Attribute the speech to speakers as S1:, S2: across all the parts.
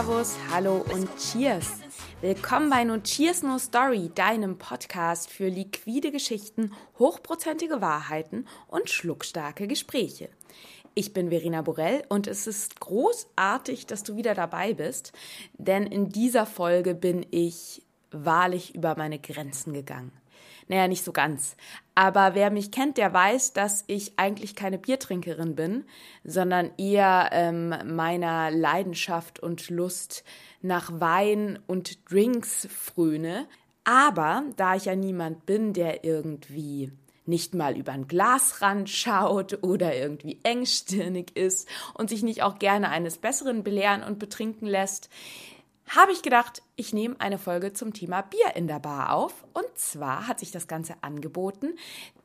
S1: Servus, Hallo und Cheers. Willkommen bei No Cheers No Story, deinem Podcast für liquide Geschichten, hochprozentige Wahrheiten und schluckstarke Gespräche. Ich bin Verena Borell und es ist großartig, dass du wieder dabei bist, denn in dieser Folge bin ich wahrlich über meine Grenzen gegangen. Naja, nicht so ganz. Aber wer mich kennt, der weiß, dass ich eigentlich keine Biertrinkerin bin, sondern eher ähm, meiner Leidenschaft und Lust nach Wein und Drinks fröne. Aber da ich ja niemand bin, der irgendwie nicht mal über den Glasrand schaut oder irgendwie engstirnig ist und sich nicht auch gerne eines Besseren belehren und betrinken lässt, habe ich gedacht, ich nehme eine Folge zum Thema Bier in der Bar auf. Und zwar hat sich das Ganze angeboten,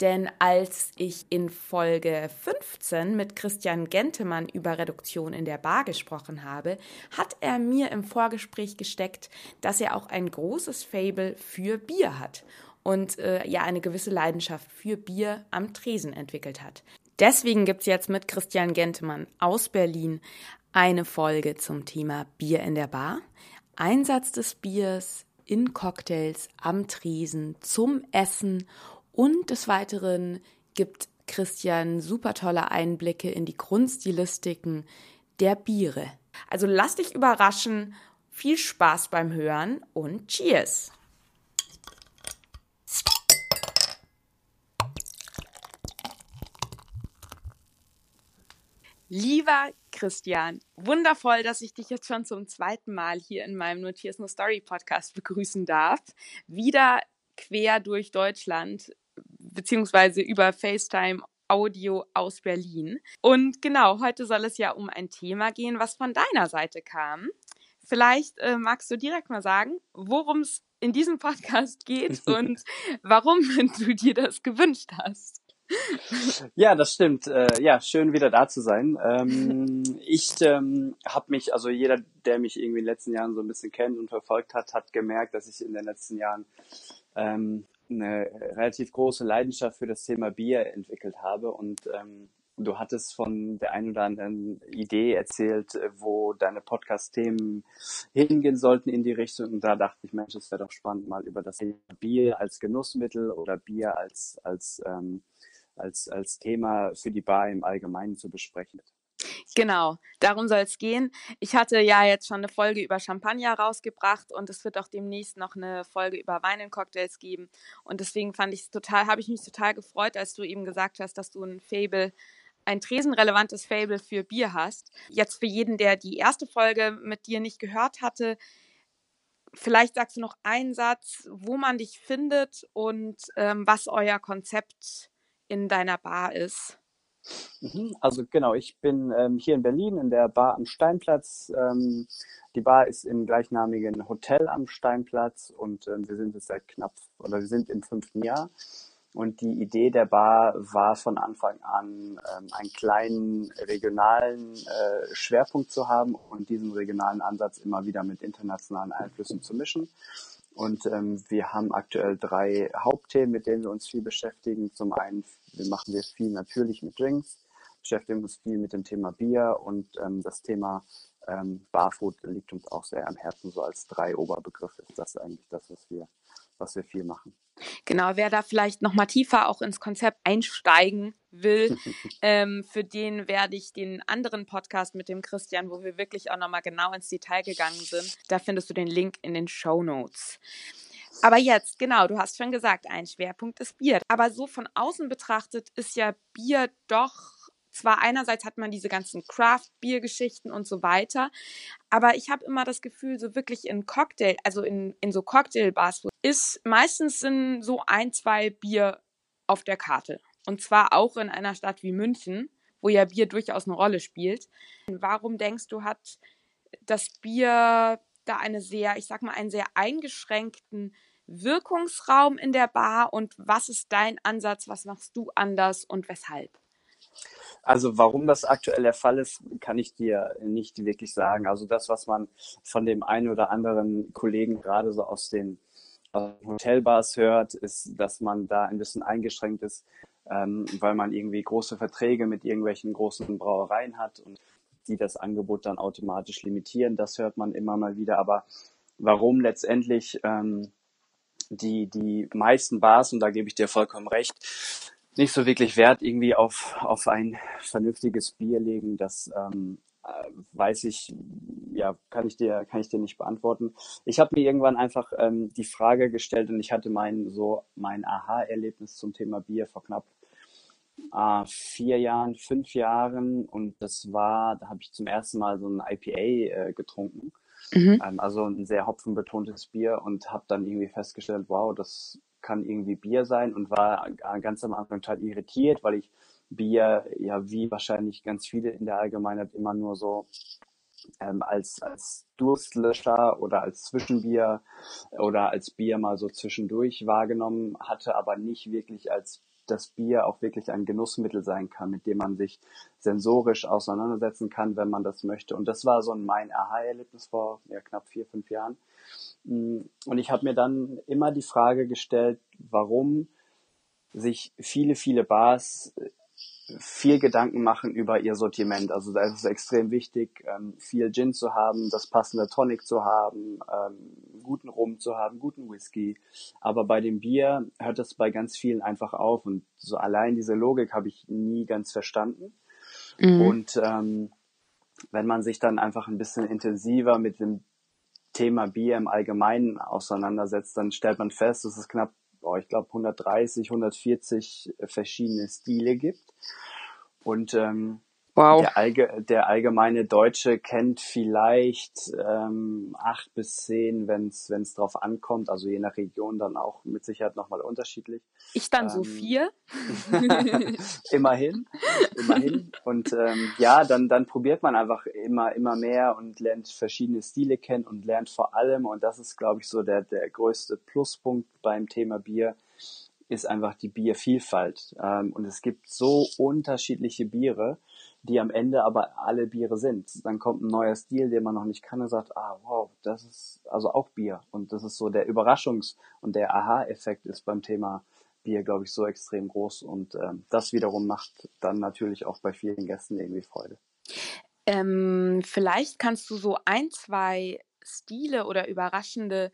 S1: denn als ich in Folge 15 mit Christian Gentemann über Reduktion in der Bar gesprochen habe, hat er mir im Vorgespräch gesteckt, dass er auch ein großes Fable für Bier hat und äh, ja eine gewisse Leidenschaft für Bier am Tresen entwickelt hat. Deswegen gibt es jetzt mit Christian Gentemann aus Berlin eine Folge zum Thema Bier in der Bar. Einsatz des Biers in Cocktails am Tresen zum Essen und des Weiteren gibt Christian super tolle Einblicke in die Grundstilistiken der Biere. Also lass dich überraschen, viel Spaß beim Hören und Cheers! Lieber Christian, wundervoll, dass ich dich jetzt schon zum zweiten Mal hier in meinem Notiers No Story Podcast begrüßen darf. Wieder quer durch Deutschland, beziehungsweise über FaceTime Audio aus Berlin. Und genau, heute soll es ja um ein Thema gehen, was von deiner Seite kam. Vielleicht äh, magst du direkt mal sagen, worum es in diesem Podcast geht und warum du dir das gewünscht hast.
S2: Ja, das stimmt. Äh, ja, schön wieder da zu sein. Ähm, ich ähm, habe mich, also jeder, der mich irgendwie in den letzten Jahren so ein bisschen kennt und verfolgt hat, hat gemerkt, dass ich in den letzten Jahren ähm, eine relativ große Leidenschaft für das Thema Bier entwickelt habe und ähm, Du hattest von der einen oder anderen Idee erzählt, wo deine Podcast-Themen hingehen sollten in die Richtung. Und da dachte ich, Mensch, es wäre doch spannend, mal über das Thema Bier als Genussmittel oder Bier als, als ähm, als, als Thema für die Bar im Allgemeinen zu besprechen.
S1: Genau, darum soll es gehen. Ich hatte ja jetzt schon eine Folge über Champagner rausgebracht und es wird auch demnächst noch eine Folge über Wein Cocktails geben. Und deswegen fand ich total, habe ich mich total gefreut, als du eben gesagt hast, dass du ein Fable, ein tresenrelevantes Fable für Bier hast. Jetzt für jeden, der die erste Folge mit dir nicht gehört hatte, vielleicht sagst du noch einen Satz, wo man dich findet und ähm, was euer Konzept ist in deiner Bar ist.
S2: Mhm, also genau, ich bin ähm, hier in Berlin in der Bar am Steinplatz. Ähm, die Bar ist im gleichnamigen Hotel am Steinplatz und ähm, wir sind jetzt seit knapp oder wir sind im fünften Jahr. Und die Idee der Bar war von Anfang an, ähm, einen kleinen regionalen äh, Schwerpunkt zu haben und diesen regionalen Ansatz immer wieder mit internationalen Einflüssen zu mischen. Und ähm, wir haben aktuell drei Hauptthemen, mit denen wir uns viel beschäftigen. Zum einen wir machen wir viel natürlich mit Drinks, beschäftigen uns viel mit dem Thema Bier und ähm, das Thema ähm, Barfood liegt uns auch sehr am Herzen. So als drei Oberbegriffe ist das eigentlich das, was wir was wir viel machen.
S1: Genau, wer da vielleicht noch mal tiefer auch ins Konzept einsteigen will, ähm, für den werde ich den anderen Podcast mit dem Christian, wo wir wirklich auch noch mal genau ins Detail gegangen sind, da findest du den Link in den Show Notes. Aber jetzt, genau, du hast schon gesagt, ein Schwerpunkt ist Bier. Aber so von außen betrachtet ist ja Bier doch zwar einerseits hat man diese ganzen Craft-Bier-Geschichten und so weiter, aber ich habe immer das Gefühl, so wirklich in Cocktail, also in, in so Cocktailbars, ist meistens sind so ein, zwei Bier auf der Karte. Und zwar auch in einer Stadt wie München, wo ja Bier durchaus eine Rolle spielt. Warum denkst du, hat das Bier da eine sehr, ich sag mal, einen sehr eingeschränkten Wirkungsraum in der Bar und was ist dein Ansatz, was machst du anders und weshalb?
S2: Also warum das aktuell der Fall ist, kann ich dir nicht wirklich sagen. Also das, was man von dem einen oder anderen Kollegen gerade so aus den Hotelbars hört, ist, dass man da ein bisschen eingeschränkt ist, ähm, weil man irgendwie große Verträge mit irgendwelchen großen Brauereien hat und die das Angebot dann automatisch limitieren. Das hört man immer mal wieder. Aber warum letztendlich ähm, die, die meisten Bars, und da gebe ich dir vollkommen recht, nicht so wirklich Wert irgendwie auf, auf ein vernünftiges Bier legen, das ähm, äh, weiß ich, ja, kann ich dir, kann ich dir nicht beantworten. Ich habe mir irgendwann einfach ähm, die Frage gestellt und ich hatte mein so mein Aha-Erlebnis zum Thema Bier vor knapp äh, vier Jahren, fünf Jahren und das war, da habe ich zum ersten Mal so ein IPA äh, getrunken. Mhm. Ähm, also ein sehr hopfenbetontes Bier und habe dann irgendwie festgestellt, wow, das kann irgendwie Bier sein und war ganz am Anfang total irritiert, weil ich Bier ja wie wahrscheinlich ganz viele in der Allgemeinheit immer nur so ähm, als, als Durstlöscher oder als Zwischenbier oder als Bier mal so zwischendurch wahrgenommen hatte, aber nicht wirklich als das Bier auch wirklich ein Genussmittel sein kann, mit dem man sich sensorisch auseinandersetzen kann, wenn man das möchte. Und das war so ein mein Aha-Erlebnis vor ja, knapp vier, fünf Jahren. Mm, und ich habe mir dann immer die Frage gestellt, warum sich viele, viele Bars viel Gedanken machen über ihr Sortiment. Also da ist es extrem wichtig, ähm, viel Gin zu haben, das passende Tonic zu haben, ähm, guten Rum zu haben, guten Whisky. Aber bei dem Bier hört es bei ganz vielen einfach auf und so allein diese Logik habe ich nie ganz verstanden. Mhm. Und ähm, wenn man sich dann einfach ein bisschen intensiver mit dem Thema Bier im Allgemeinen auseinandersetzt, dann stellt man fest, dass es knapp oh, ich glaube 130, 140 verschiedene Stile gibt. Und ähm, Wow. Der, Allge der allgemeine Deutsche kennt vielleicht ähm, acht bis zehn, wenn es drauf ankommt, also je nach Region dann auch mit Sicherheit nochmal unterschiedlich.
S1: Ich dann ähm, so vier.
S2: immerhin, immerhin. Und ähm, ja, dann, dann probiert man einfach immer, immer mehr und lernt verschiedene Stile kennen und lernt vor allem, und das ist, glaube ich, so der, der größte Pluspunkt beim Thema Bier, ist einfach die Biervielfalt. Ähm, und es gibt so unterschiedliche Biere die am Ende aber alle Biere sind. Dann kommt ein neuer Stil, den man noch nicht kann und sagt, ah, wow, das ist also auch Bier. Und das ist so der Überraschungs- und der Aha-Effekt ist beim Thema Bier, glaube ich, so extrem groß. Und ähm, das wiederum macht dann natürlich auch bei vielen Gästen irgendwie Freude.
S1: Ähm, vielleicht kannst du so ein, zwei Stile oder überraschende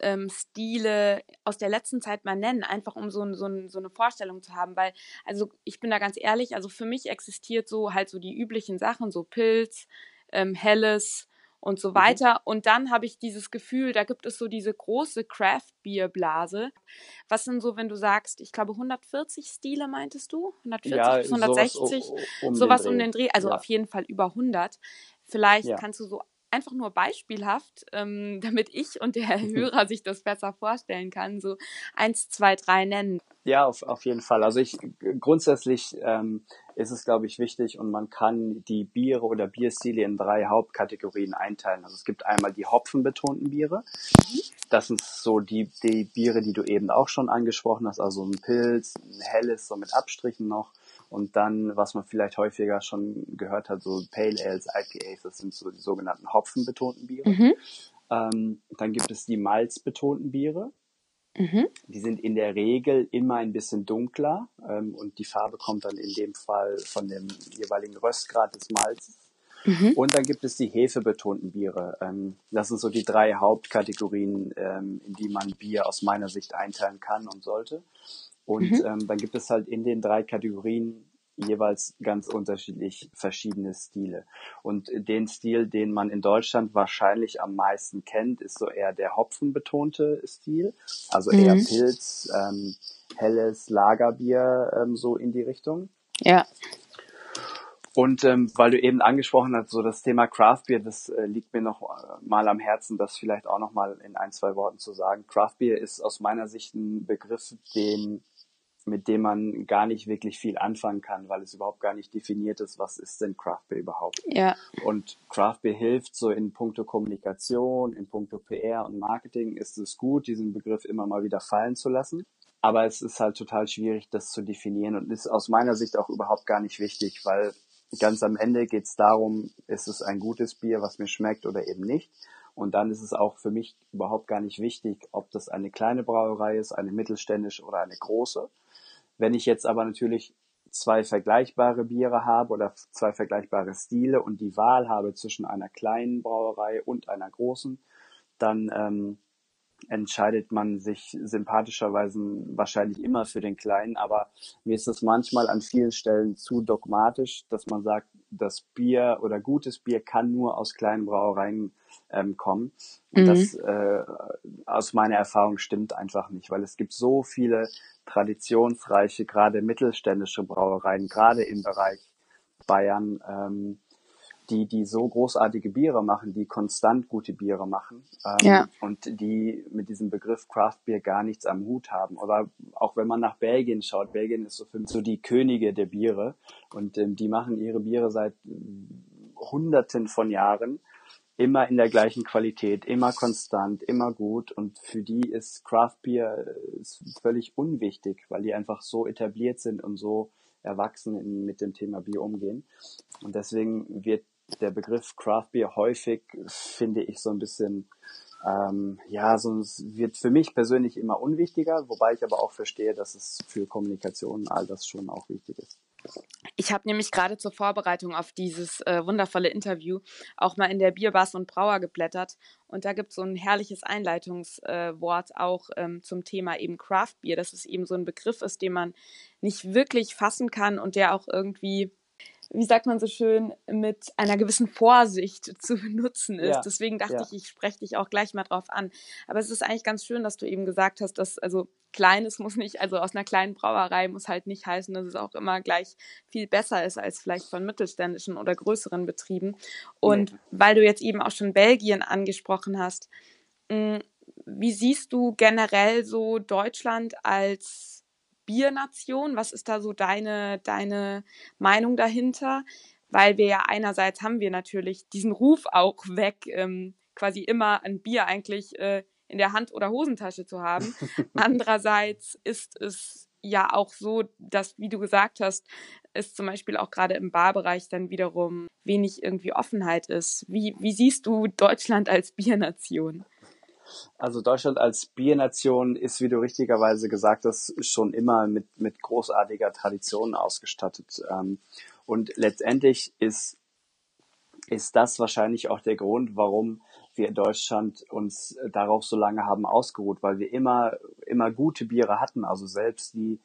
S1: ähm, Stile aus der letzten Zeit mal nennen, einfach um so, so, so eine Vorstellung zu haben. Weil, also ich bin da ganz ehrlich, also für mich existiert so halt so die üblichen Sachen, so Pilz, ähm, Helles und so mhm. weiter. Und dann habe ich dieses Gefühl, da gibt es so diese große Craft-Bier-Blase. Was sind so, wenn du sagst, ich glaube 140 Stile meintest du? 140 ja, bis 160? Sowas, um, sowas den um den Dreh. Also ja. auf jeden Fall über 100. Vielleicht ja. kannst du so einfach nur beispielhaft, ähm, damit ich und der Hörer sich das besser vorstellen kann, so eins, zwei, drei nennen.
S2: Ja, auf, auf jeden Fall. Also ich grundsätzlich ähm, ist es, glaube ich, wichtig und man kann die Biere oder Bierstile in drei Hauptkategorien einteilen. Also es gibt einmal die hopfenbetonten Biere. Das sind so die, die Biere, die du eben auch schon angesprochen hast, also ein Pilz, ein helles, so mit Abstrichen noch. Und dann, was man vielleicht häufiger schon gehört hat, so Pale Ales, IPAs, das sind so die sogenannten hopfenbetonten Biere. Mhm. Ähm, dann gibt es die malzbetonten Biere. Mhm. Die sind in der Regel immer ein bisschen dunkler ähm, und die Farbe kommt dann in dem Fall von dem jeweiligen Röstgrad des Malzes. Mhm. Und dann gibt es die hefebetonten Biere. Ähm, das sind so die drei Hauptkategorien, ähm, in die man Bier aus meiner Sicht einteilen kann und sollte. Und mhm. ähm, dann gibt es halt in den drei Kategorien jeweils ganz unterschiedlich verschiedene Stile. Und den Stil, den man in Deutschland wahrscheinlich am meisten kennt, ist so eher der hopfenbetonte Stil, also eher mhm. Pilz, ähm, helles Lagerbier, ähm, so in die Richtung.
S1: Ja.
S2: Und ähm, weil du eben angesprochen hast, so das Thema Craft Beer, das äh, liegt mir noch äh, mal am Herzen, das vielleicht auch noch mal in ein, zwei Worten zu sagen. Craft Beer ist aus meiner Sicht ein Begriff, den mit dem man gar nicht wirklich viel anfangen kann, weil es überhaupt gar nicht definiert ist, was ist denn Craft Beer überhaupt.
S1: Ja.
S2: Und Craft Beer hilft so in puncto Kommunikation, in puncto PR und Marketing ist es gut, diesen Begriff immer mal wieder fallen zu lassen. Aber es ist halt total schwierig, das zu definieren und ist aus meiner Sicht auch überhaupt gar nicht wichtig, weil ganz am Ende geht es darum, ist es ein gutes Bier, was mir schmeckt oder eben nicht. Und dann ist es auch für mich überhaupt gar nicht wichtig, ob das eine kleine Brauerei ist, eine mittelständische oder eine große. Wenn ich jetzt aber natürlich zwei vergleichbare Biere habe oder zwei vergleichbare Stile und die Wahl habe zwischen einer kleinen Brauerei und einer großen, dann ähm, entscheidet man sich sympathischerweise wahrscheinlich immer für den Kleinen, aber mir ist es manchmal an vielen Stellen zu dogmatisch, dass man sagt, das Bier oder gutes Bier kann nur aus kleinen Brauereien ähm, kommen. Und mhm. das äh, aus meiner Erfahrung stimmt einfach nicht, weil es gibt so viele traditionsreiche, gerade mittelständische Brauereien, gerade im Bereich Bayern, ähm, die, die so großartige Biere machen, die konstant gute Biere machen ähm, ja. und die mit diesem Begriff Craft Beer gar nichts am Hut haben. Oder auch wenn man nach Belgien schaut, Belgien ist so für mich so die Könige der Biere und ähm, die machen ihre Biere seit Hunderten von Jahren immer in der gleichen Qualität, immer konstant, immer gut und für die ist Craft Beer äh, ist völlig unwichtig, weil die einfach so etabliert sind und so erwachsen in, mit dem Thema Bier umgehen. Und deswegen wird der Begriff Craft Beer häufig, finde ich, so ein bisschen, ähm, ja, so wird für mich persönlich immer unwichtiger, wobei ich aber auch verstehe, dass es für Kommunikation all das schon auch wichtig ist.
S1: Ich habe nämlich gerade zur Vorbereitung auf dieses äh, wundervolle Interview auch mal in der Bierbars und Brauer geblättert und da gibt es so ein herrliches Einleitungswort äh, auch ähm, zum Thema eben Craft Beer, dass es eben so ein Begriff ist, den man nicht wirklich fassen kann und der auch irgendwie wie sagt man so schön, mit einer gewissen Vorsicht zu benutzen ist. Ja, Deswegen dachte ja. ich, ich spreche dich auch gleich mal drauf an. Aber es ist eigentlich ganz schön, dass du eben gesagt hast, dass also kleines muss nicht, also aus einer kleinen Brauerei muss halt nicht heißen, dass es auch immer gleich viel besser ist als vielleicht von mittelständischen oder größeren Betrieben. Und nee. weil du jetzt eben auch schon Belgien angesprochen hast, hm, wie siehst du generell so Deutschland als Biernation? Was ist da so deine, deine Meinung dahinter? Weil wir ja einerseits haben wir natürlich diesen Ruf auch weg, ähm, quasi immer ein Bier eigentlich äh, in der Hand oder Hosentasche zu haben. Andererseits ist es ja auch so, dass, wie du gesagt hast, es zum Beispiel auch gerade im Barbereich dann wiederum wenig irgendwie Offenheit ist. Wie, wie siehst du Deutschland als Biernation?
S2: Also Deutschland als Biernation ist, wie du richtigerweise gesagt hast, schon immer mit, mit großartiger Tradition ausgestattet. Ähm, und letztendlich ist, ist das wahrscheinlich auch der Grund, warum wir in Deutschland uns darauf so lange haben ausgeruht, weil wir immer, immer gute Biere hatten. Also selbst die,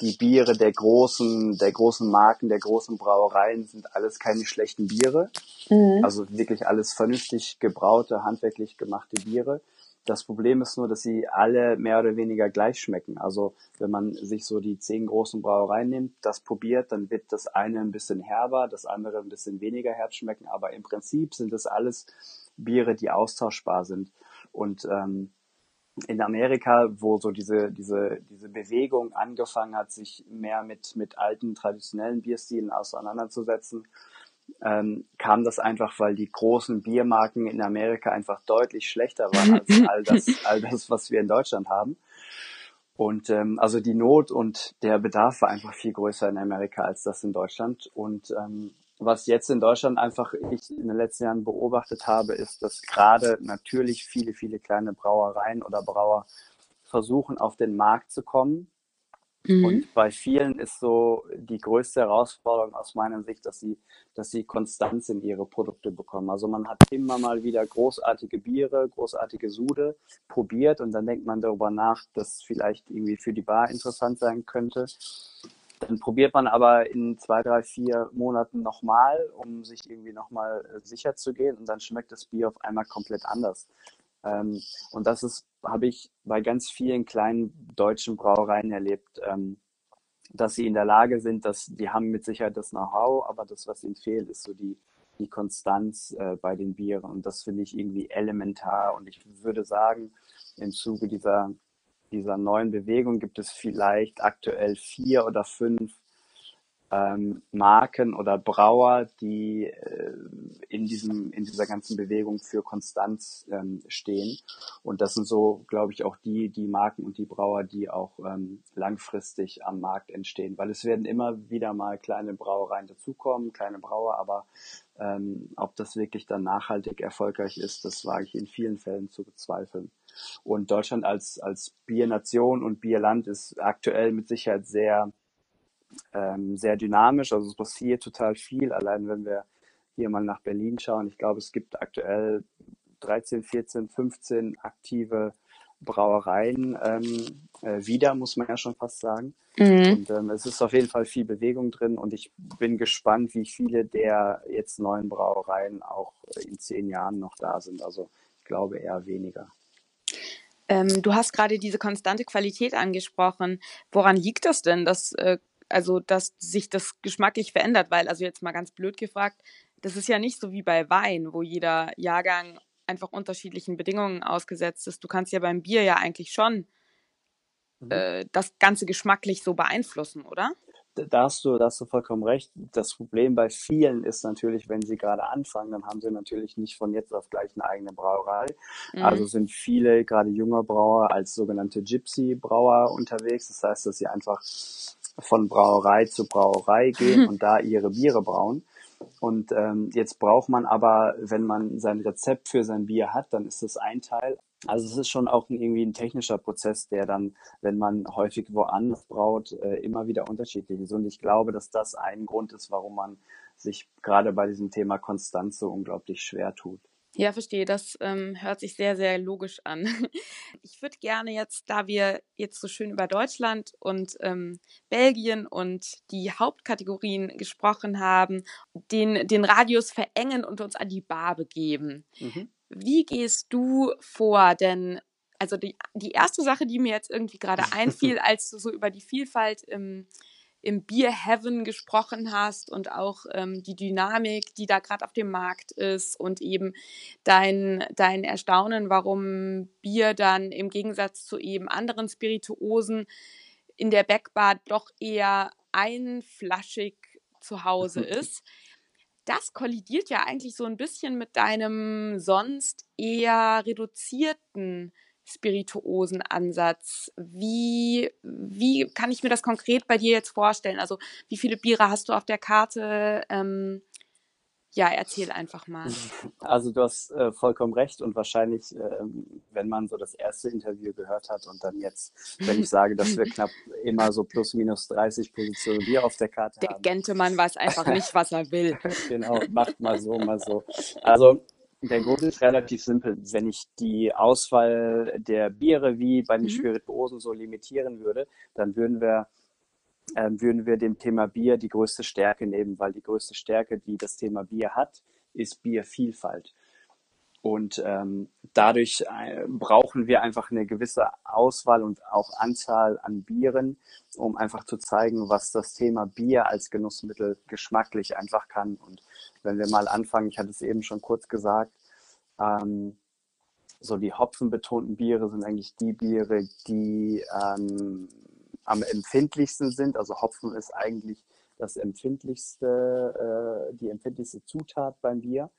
S2: die Biere der großen, der großen Marken, der großen Brauereien sind alles keine schlechten Biere. Mhm. Also wirklich alles vernünftig gebraute, handwerklich gemachte Biere. Das Problem ist nur, dass sie alle mehr oder weniger gleich schmecken. Also wenn man sich so die zehn großen Brauereien nimmt, das probiert, dann wird das eine ein bisschen herber, das andere ein bisschen weniger herb schmecken. Aber im Prinzip sind das alles Biere, die austauschbar sind. Und ähm, in Amerika, wo so diese, diese, diese Bewegung angefangen hat, sich mehr mit, mit alten traditionellen Bierstilen auseinanderzusetzen, ähm, kam das einfach, weil die großen Biermarken in Amerika einfach deutlich schlechter waren als all das, all das, was wir in Deutschland haben. Und ähm, also die Not und der Bedarf war einfach viel größer in Amerika als das in Deutschland. Und ähm, was jetzt in Deutschland einfach ich in den letzten Jahren beobachtet habe, ist, dass gerade natürlich viele, viele kleine Brauereien oder Brauer versuchen, auf den Markt zu kommen. Mhm. Und bei vielen ist so die größte Herausforderung aus meiner Sicht, dass sie, dass sie Konstanz in ihre Produkte bekommen. Also man hat immer mal wieder großartige Biere, großartige Sude probiert und dann denkt man darüber nach, dass vielleicht irgendwie für die Bar interessant sein könnte. Dann probiert man aber in zwei, drei, vier Monaten nochmal, um sich irgendwie nochmal äh, sicher zu gehen und dann schmeckt das Bier auf einmal komplett anders. Ähm, und das ist, habe ich bei ganz vielen kleinen deutschen Brauereien erlebt, ähm, dass sie in der Lage sind, dass die haben mit Sicherheit das Know-how, aber das, was ihnen fehlt, ist so die, die Konstanz äh, bei den Bieren. Und das finde ich irgendwie elementar. Und ich würde sagen, im Zuge dieser dieser neuen Bewegung gibt es vielleicht aktuell vier oder fünf ähm, Marken oder Brauer, die äh, in diesem in dieser ganzen Bewegung für Konstanz ähm, stehen. Und das sind so, glaube ich, auch die die Marken und die Brauer, die auch ähm, langfristig am Markt entstehen, weil es werden immer wieder mal kleine Brauereien dazukommen, kleine Brauer, aber ähm, ob das wirklich dann nachhaltig erfolgreich ist, das wage ich in vielen Fällen zu bezweifeln. Und Deutschland als, als Biernation und Bierland ist aktuell mit Sicherheit sehr ähm, sehr dynamisch. Also es passiert total viel. Allein wenn wir hier mal nach Berlin schauen, ich glaube, es gibt aktuell 13, 14, 15 aktive Brauereien ähm, äh, wieder, muss man ja schon fast sagen. Mhm. Und ähm, es ist auf jeden Fall viel Bewegung drin und ich bin gespannt, wie viele der jetzt neuen Brauereien auch in zehn Jahren noch da sind. Also ich glaube eher weniger.
S1: Ähm, du hast gerade diese konstante Qualität angesprochen. Woran liegt das denn, dass, äh, also, dass sich das geschmacklich verändert? Weil, also jetzt mal ganz blöd gefragt, das ist ja nicht so wie bei Wein, wo jeder Jahrgang einfach unterschiedlichen Bedingungen ausgesetzt ist. Du kannst ja beim Bier ja eigentlich schon mhm. äh, das Ganze geschmacklich so beeinflussen, oder?
S2: Da hast, du, da hast du vollkommen recht. Das Problem bei vielen ist natürlich, wenn sie gerade anfangen, dann haben sie natürlich nicht von jetzt auf gleich eine eigene Brauerei. Mhm. Also sind viele, gerade junge Brauer, als sogenannte Gypsy-Brauer unterwegs. Das heißt, dass sie einfach von Brauerei zu Brauerei gehen und da ihre Biere brauen. Und ähm, jetzt braucht man aber, wenn man sein Rezept für sein Bier hat, dann ist das ein Teil. Also es ist schon auch irgendwie ein technischer Prozess, der dann, wenn man häufig woanders braut, äh, immer wieder unterschiedlich ist. Und ich glaube, dass das ein Grund ist, warum man sich gerade bei diesem Thema Konstanz so unglaublich schwer tut.
S1: Ja, verstehe. Das ähm, hört sich sehr, sehr logisch an. Ich würde gerne jetzt, da wir jetzt so schön über Deutschland und ähm, Belgien und die Hauptkategorien gesprochen haben, den, den Radius verengen und uns an die Bar begeben. Mhm. Wie gehst du vor? Denn also die, die erste Sache, die mir jetzt irgendwie gerade einfiel, als du so über die Vielfalt im im Beer Heaven gesprochen hast und auch ähm, die Dynamik, die da gerade auf dem Markt ist und eben dein, dein Erstaunen, warum Bier dann im Gegensatz zu eben anderen Spirituosen in der Backbar doch eher einflaschig zu Hause ist. Das kollidiert ja eigentlich so ein bisschen mit deinem sonst eher reduzierten spirituosen Ansatz. Wie, wie kann ich mir das konkret bei dir jetzt vorstellen? Also wie viele Biere hast du auf der Karte? Ähm, ja, erzähl einfach mal.
S2: Also du hast äh, vollkommen recht und wahrscheinlich, äh, wenn man so das erste Interview gehört hat und dann jetzt, wenn ich sage, dass wir knapp immer so plus minus 30 Positionen Bier auf der Karte
S1: der
S2: haben.
S1: Der Gentemann weiß einfach nicht, was er will.
S2: genau, macht mal so, mal so. Also der Grund ist relativ simpel. Wenn ich die Auswahl der Biere wie bei den mhm. Spirituosen so limitieren würde, dann würden wir, äh, würden wir dem Thema Bier die größte Stärke nehmen, weil die größte Stärke, die das Thema Bier hat, ist Biervielfalt. Und ähm, dadurch äh, brauchen wir einfach eine gewisse Auswahl und auch Anzahl an Bieren, um einfach zu zeigen, was das Thema Bier als Genussmittel geschmacklich einfach kann. Und wenn wir mal anfangen, ich hatte es eben schon kurz gesagt, ähm, so die hopfenbetonten Biere sind eigentlich die Biere, die ähm, am empfindlichsten sind. Also Hopfen ist eigentlich das empfindlichste, äh, die empfindlichste Zutat beim Bier.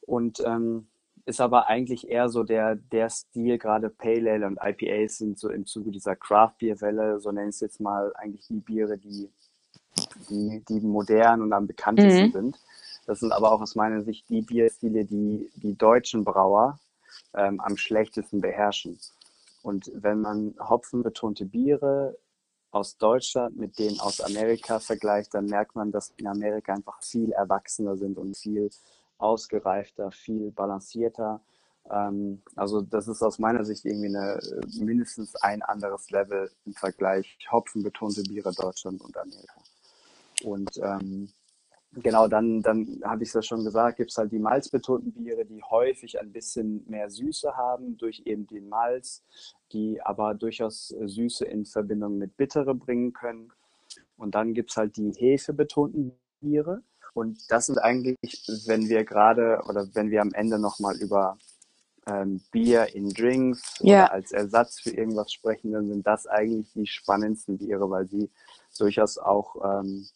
S2: Und ähm, ist aber eigentlich eher so der, der Stil, gerade Pale Ale und IPAs sind so im Zuge dieser Craft Beer Welle, so nenne ich es jetzt mal, eigentlich die Biere, die, die, die modern und am bekanntesten mhm. sind. Das sind aber auch aus meiner Sicht die Bierstile, die die deutschen Brauer ähm, am schlechtesten beherrschen. Und wenn man hopfenbetonte Biere aus Deutschland mit denen aus Amerika vergleicht, dann merkt man, dass in Amerika einfach viel erwachsener sind und viel ausgereifter, viel balancierter. Ähm, also das ist aus meiner Sicht irgendwie eine, äh, mindestens ein anderes Level im Vergleich hopfenbetonte Biere Deutschland und Amerika. Und ähm, genau, dann, dann habe ich es ja schon gesagt, gibt es halt die malzbetonten Biere, die häufig ein bisschen mehr Süße haben durch eben den Malz, die aber durchaus äh, Süße in Verbindung mit Bittere bringen können. Und dann gibt es halt die hefebetonten Biere, und das sind eigentlich, wenn wir gerade oder wenn wir am Ende nochmal über ähm, Bier in Drinks ja. oder als Ersatz für irgendwas sprechen, dann sind das eigentlich die spannendsten Biere, weil sie durchaus auch ähm,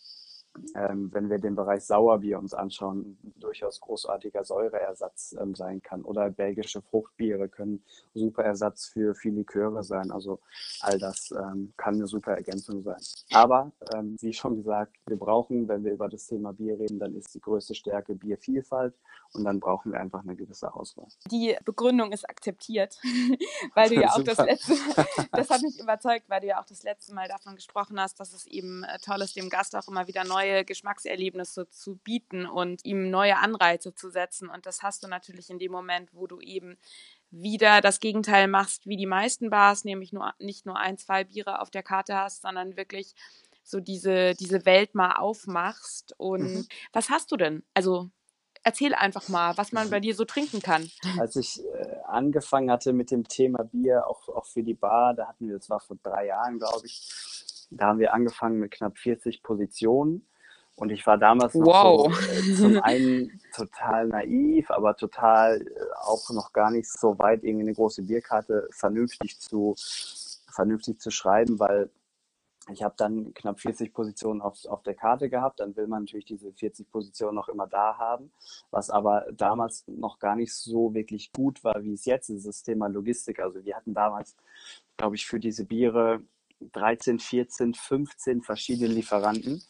S2: ähm, wenn wir den Bereich Sauerbier uns anschauen, durchaus großartiger Säureersatz ähm, sein kann. Oder belgische Fruchtbiere können super Ersatz für viele Liköre sein. Also all das ähm, kann eine super Ergänzung sein. Aber ähm, wie schon gesagt, wir brauchen, wenn wir über das Thema Bier reden, dann ist die größte Stärke Biervielfalt und dann brauchen wir einfach eine gewisse Auswahl.
S1: Die Begründung ist akzeptiert, weil du ja auch das letzte, das hat mich überzeugt, weil du ja auch das letzte Mal davon gesprochen hast, dass es eben äh, toll ist, dem Gast auch immer wieder neu neue Geschmackserlebnisse zu bieten und ihm neue Anreize zu setzen. Und das hast du natürlich in dem Moment, wo du eben wieder das Gegenteil machst wie die meisten Bars, nämlich nur nicht nur ein, zwei Biere auf der Karte hast, sondern wirklich so diese, diese Welt mal aufmachst. Und mhm. was hast du denn? Also erzähl einfach mal, was man bei dir so trinken kann.
S2: Als ich äh, angefangen hatte mit dem Thema Bier, auch, auch für die Bar, da hatten wir, das war vor drei Jahren, glaube ich, da haben wir angefangen mit knapp 40 Positionen. Und ich war damals noch wow. so, äh, zum einen total naiv, aber total äh, auch noch gar nicht so weit, irgendwie eine große Bierkarte vernünftig zu, vernünftig zu schreiben, weil ich habe dann knapp 40 Positionen auf, auf der Karte gehabt. Dann will man natürlich diese 40 Positionen noch immer da haben, was aber damals noch gar nicht so wirklich gut war, wie es jetzt ist, das Thema Logistik. Also wir hatten damals, glaube ich, für diese Biere 13, 14, 15 verschiedene Lieferanten.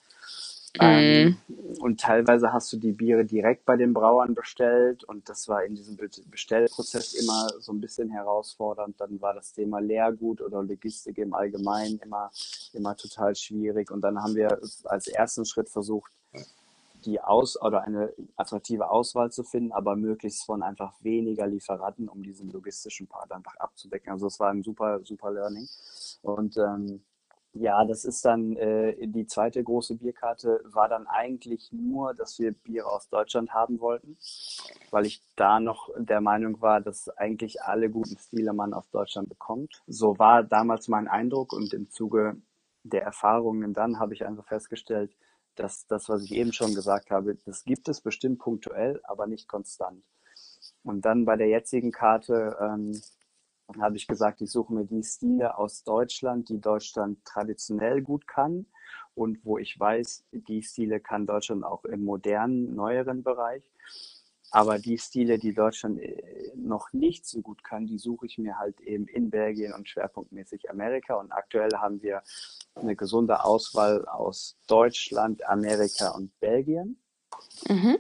S2: Ähm, mhm. und teilweise hast du die Biere direkt bei den Brauern bestellt und das war in diesem Bestellprozess immer so ein bisschen herausfordernd. Dann war das Thema Leergut oder Logistik im Allgemeinen immer, immer total schwierig. Und dann haben wir als ersten Schritt versucht, die Aus- oder eine attraktive Auswahl zu finden, aber möglichst von einfach weniger Lieferanten, um diesen logistischen Part einfach abzudecken. Also es war ein super, super Learning. Und ähm, ja, das ist dann äh, die zweite große Bierkarte, war dann eigentlich nur, dass wir Bier aus Deutschland haben wollten, weil ich da noch der Meinung war, dass eigentlich alle guten Stile man aus Deutschland bekommt. So war damals mein Eindruck und im Zuge der Erfahrungen dann habe ich einfach festgestellt, dass das, was ich eben schon gesagt habe, das gibt es bestimmt punktuell, aber nicht konstant. Und dann bei der jetzigen Karte ähm, habe ich gesagt, ich suche mir die Stile aus Deutschland, die Deutschland traditionell gut kann und wo ich weiß, die Stile kann Deutschland auch im modernen, neueren Bereich. Aber die Stile, die Deutschland äh, noch nicht so gut kann, die suche ich mir halt eben in Belgien und schwerpunktmäßig Amerika. Und aktuell haben wir eine gesunde Auswahl aus Deutschland, Amerika und Belgien. Mhm.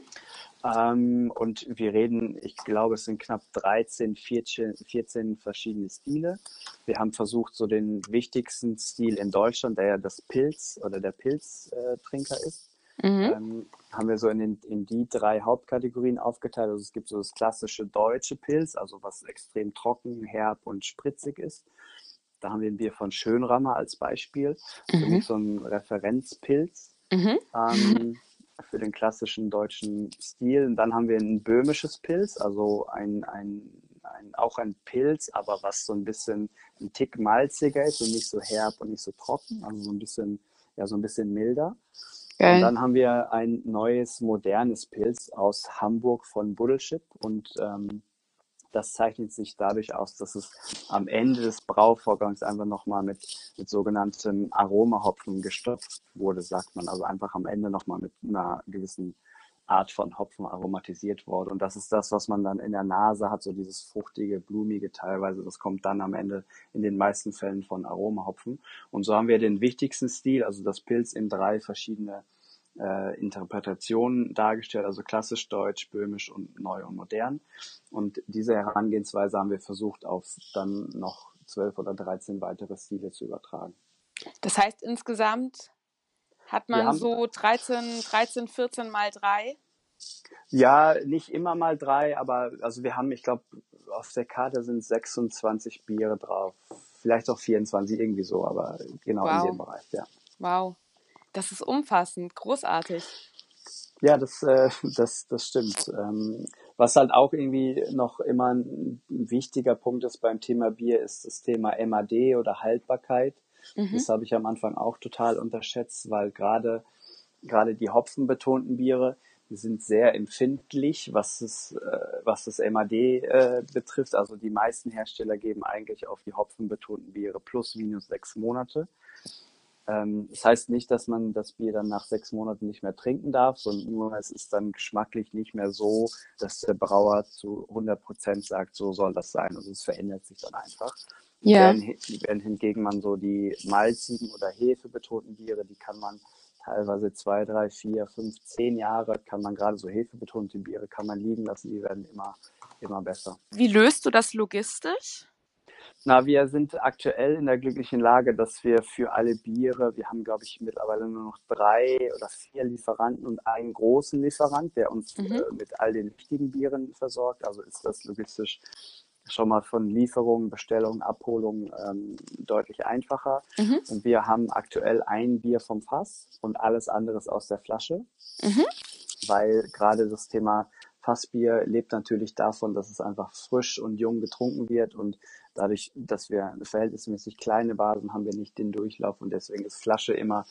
S2: Ähm, und wir reden, ich glaube, es sind knapp 13, 14, 14 verschiedene Stile. Wir haben versucht, so den wichtigsten Stil in Deutschland, der ja das Pilz oder der Pilztrinker äh, ist, mhm. ähm, haben wir so in, den, in die drei Hauptkategorien aufgeteilt. Also es gibt so das klassische deutsche Pilz, also was extrem trocken, herb und spritzig ist. Da haben wir ein Bier von Schönrammer als Beispiel. Mhm. So ein Referenzpilz. Mhm. Ähm, für den klassischen deutschen Stil. Und dann haben wir ein böhmisches Pilz, also ein, ein, ein, auch ein Pilz, aber was so ein bisschen ein Tick malziger ist und nicht so herb und nicht so trocken, also so ein bisschen, ja, so ein bisschen milder. Geil. Und dann haben wir ein neues, modernes Pilz aus Hamburg von Buddleship und ähm, das zeichnet sich dadurch aus, dass es am Ende des Brauvorgangs einfach nochmal mit, mit sogenanntem Aromahopfen gestopft wurde, sagt man. Also einfach am Ende nochmal mit einer gewissen Art von Hopfen aromatisiert wurde. Und das ist das, was man dann in der Nase hat, so dieses fruchtige, blumige teilweise. Das kommt dann am Ende in den meisten Fällen von Aromahopfen. Und so haben wir den wichtigsten Stil, also das Pilz in drei verschiedene äh, Interpretationen dargestellt, also klassisch deutsch, böhmisch und neu und modern. Und diese Herangehensweise haben wir versucht, auf dann noch zwölf oder dreizehn weitere Stile zu übertragen.
S1: Das heißt, insgesamt hat man so 13, 13, 14 mal drei?
S2: Ja, nicht immer mal drei, aber also wir haben, ich glaube, auf der Karte sind 26 Biere drauf. Vielleicht auch 24, irgendwie so, aber genau wow. in dem Bereich, ja.
S1: Wow. Das ist umfassend, großartig.
S2: Ja, das, äh, das, das stimmt. Ähm, was halt auch irgendwie noch immer ein wichtiger Punkt ist beim Thema Bier, ist das Thema MAD oder Haltbarkeit. Mhm. Das habe ich am Anfang auch total unterschätzt, weil gerade gerade die hopfenbetonten Biere, die sind sehr empfindlich, was das, äh, was das MAD äh, betrifft. Also die meisten Hersteller geben eigentlich auf die hopfenbetonten Biere plus minus sechs Monate. Ähm, das heißt nicht, dass man das Bier dann nach sechs Monaten nicht mehr trinken darf, sondern nur es ist dann geschmacklich nicht mehr so, dass der Brauer zu 100 Prozent sagt, so soll das sein. Also es verändert sich dann einfach.
S1: Ja.
S2: Während, während hingegen man so die malzigen oder hefebetonten Biere, die kann man teilweise zwei, drei, vier, fünf, zehn Jahre kann man gerade so hefebetonte Biere kann man liegen lassen, die werden immer, immer besser.
S1: Wie löst du das logistisch?
S2: Na, wir sind aktuell in der glücklichen Lage, dass wir für alle Biere, wir haben, glaube ich, mittlerweile nur noch drei oder vier Lieferanten und einen großen Lieferant, der uns
S1: Mhm.
S2: äh, mit all den wichtigen Bieren versorgt. Also ist das logistisch schon mal von Lieferung, Bestellung, Abholung ähm, deutlich einfacher.
S1: Mhm.
S2: Und wir haben aktuell ein Bier vom Fass und alles andere ist aus der Flasche,
S1: Mhm.
S2: weil gerade das Thema Fassbier lebt natürlich davon, dass es einfach frisch und jung getrunken wird und dadurch, dass wir verhältnismäßig kleine Basen haben wir nicht den Durchlauf und deswegen ist Flasche immer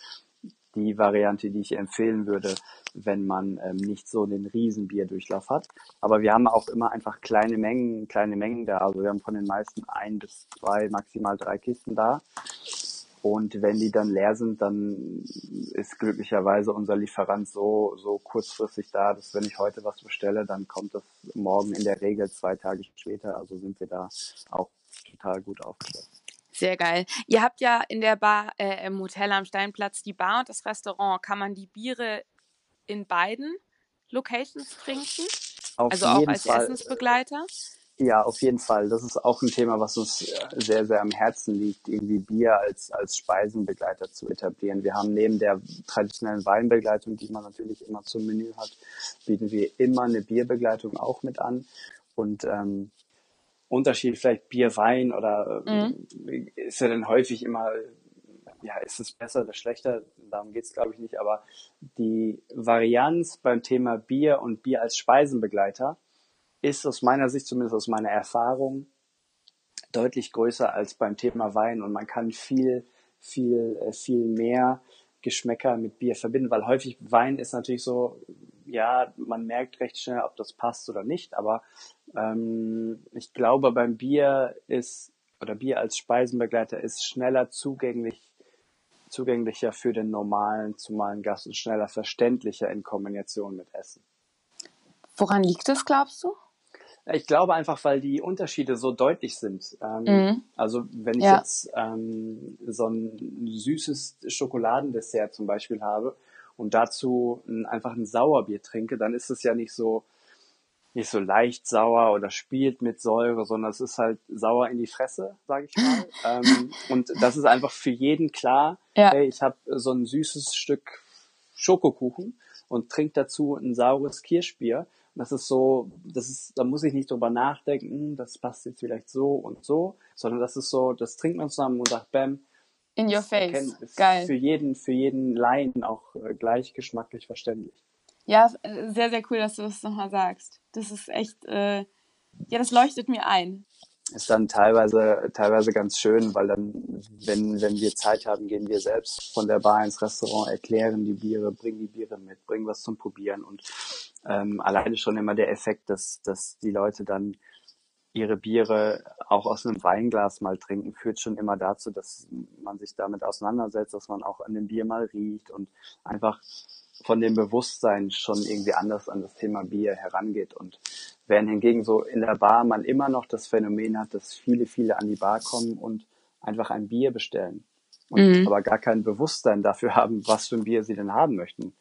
S2: die Variante, die ich empfehlen würde, wenn man ähm, nicht so den Riesenbierdurchlauf hat. Aber wir haben auch immer einfach kleine Mengen, kleine Mengen da. Also wir haben von den meisten ein bis zwei, maximal drei Kisten da. Und wenn die dann leer sind, dann ist glücklicherweise unser Lieferant so, so kurzfristig da, dass wenn ich heute was bestelle, dann kommt das morgen in der Regel zwei Tage später. Also sind wir da auch total gut aufgestellt.
S1: Sehr geil. Ihr habt ja in der Bar äh, im Hotel am Steinplatz die Bar und das Restaurant. Kann man die Biere in beiden Locations trinken?
S2: Auf
S1: also auch als
S2: Fall,
S1: Essensbegleiter?
S2: Ja, auf jeden Fall. Das ist auch ein Thema, was uns äh, sehr, sehr am Herzen liegt, irgendwie Bier als, als Speisenbegleiter zu etablieren. Wir haben neben der traditionellen Weinbegleitung, die man natürlich immer zum Menü hat, bieten wir immer eine Bierbegleitung auch mit an. Und ähm, Unterschied vielleicht Bier, Wein oder
S1: Mhm.
S2: äh, ist ja dann häufig immer, ja, ist es besser oder schlechter? Darum geht's glaube ich, nicht. Aber die Varianz beim Thema Bier und Bier als Speisenbegleiter ist aus meiner Sicht, zumindest aus meiner Erfahrung, deutlich größer als beim Thema Wein und man kann viel, viel, äh, viel mehr Geschmäcker mit Bier verbinden, weil häufig Wein ist natürlich so, ja, man merkt recht schnell, ob das passt oder nicht, aber ähm, ich glaube, beim Bier ist, oder Bier als Speisenbegleiter ist schneller zugänglich, zugänglicher für den normalen, zumalen Gast und schneller verständlicher in Kombination mit Essen.
S1: Woran liegt das, glaubst du?
S2: Ich glaube einfach, weil die Unterschiede so deutlich sind. Ähm,
S1: Mhm.
S2: Also wenn ich
S1: Ja.
S2: jetzt ähm, so ein süßes Schokoladendessert zum Beispiel habe und dazu ein, einfach ein Sauerbier trinke, dann ist es ja nicht so nicht so leicht sauer oder spielt mit Säure, sondern es ist halt sauer in die Fresse, sage ich mal. ähm, und das ist einfach für jeden klar,
S1: Ja.
S2: hey, ich habe so ein süßes Stück Schokokuchen und trinke dazu ein saures Kirschbier. Und das ist so, das ist, da muss ich nicht drüber nachdenken, das passt jetzt vielleicht so und so, sondern das ist so, das trinkt man zusammen und sagt, bam,
S1: In your face. Geil.
S2: für jeden, für jeden Laien auch äh, gleich geschmacklich verständlich.
S1: Ja, äh, sehr, sehr cool, dass du das nochmal sagst. Das ist echt, äh, ja, das leuchtet mir ein.
S2: ist dann teilweise, teilweise ganz schön, weil dann, wenn, wenn wir Zeit haben, gehen wir selbst von der Bar ins Restaurant, erklären die Biere, bringen die Biere mit, bringen was zum Probieren und ähm, alleine schon immer der Effekt, dass, dass die Leute dann ihre Biere auch aus einem Weinglas mal trinken, führt schon immer dazu, dass man sich damit auseinandersetzt, dass man auch an dem Bier mal riecht und einfach von dem Bewusstsein schon irgendwie anders an das Thema Bier herangeht. Und während hingegen so in der Bar man immer noch das Phänomen hat, dass viele, viele an die Bar kommen und einfach ein Bier bestellen und
S1: Mhm.
S2: aber gar kein Bewusstsein dafür haben, was für ein Bier sie denn haben möchten.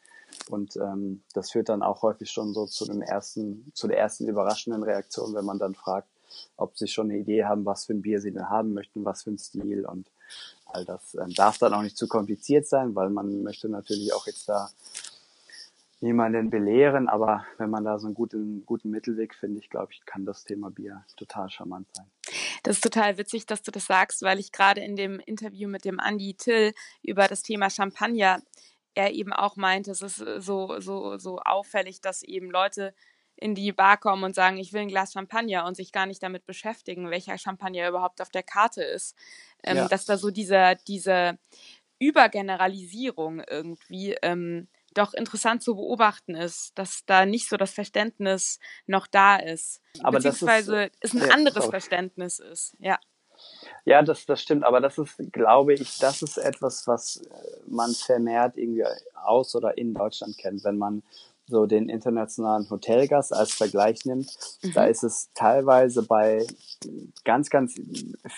S2: Und ähm, das führt dann auch häufig schon so zu dem ersten, zu der ersten überraschenden Reaktion, wenn man dann fragt, ob sie schon eine Idee haben, was für ein Bier sie denn haben möchten, was für ein Stil und all das ähm, darf dann auch nicht zu kompliziert sein, weil man möchte natürlich auch jetzt da niemanden belehren, aber wenn man da so einen guten, guten Mittelweg findet, ich glaube ich, kann das Thema Bier total charmant sein.
S1: Das ist total witzig, dass du das sagst, weil ich gerade in dem Interview mit dem Andy Till über das Thema Champagner er eben auch meinte, es ist so, so, so auffällig, dass eben Leute in die Bar kommen und sagen, ich will ein Glas Champagner und sich gar nicht damit beschäftigen, welcher Champagner überhaupt auf der Karte ist. Ähm,
S2: Ja.
S1: Dass da so diese, diese Übergeneralisierung irgendwie ähm, doch interessant zu beobachten ist, dass da nicht so das Verständnis noch da ist.
S2: Aber das ist-
S1: Beziehungsweise es ein
S2: ja,
S1: anderes
S2: sorry.
S1: Verständnis ist. Ja.
S2: Ja, das, das stimmt, aber das ist, glaube ich, das ist etwas, was äh, man vermehrt irgendwie aus oder in Deutschland kennt, wenn man so den internationalen Hotelgast als Vergleich nimmt, mhm. da ist es teilweise bei ganz, ganz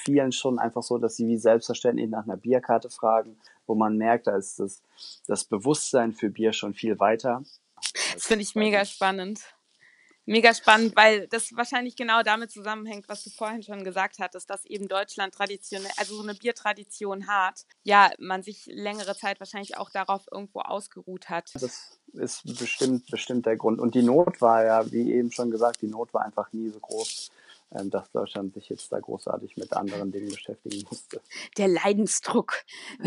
S2: vielen schon einfach so, dass sie wie selbstverständlich nach einer Bierkarte fragen, wo man merkt, da ist das, das Bewusstsein für Bier schon viel weiter.
S1: Das finde ich mega spannend. Mega spannend, weil das wahrscheinlich genau damit zusammenhängt, was du vorhin schon gesagt hattest, dass eben Deutschland traditionell, also so eine Biertradition hat. Ja, man sich längere Zeit wahrscheinlich auch darauf irgendwo ausgeruht hat.
S2: Das ist bestimmt, bestimmt der Grund. Und die Not war ja, wie eben schon gesagt, die Not war einfach nie so groß, dass Deutschland sich jetzt da großartig mit anderen Dingen beschäftigen musste.
S1: Der Leidensdruck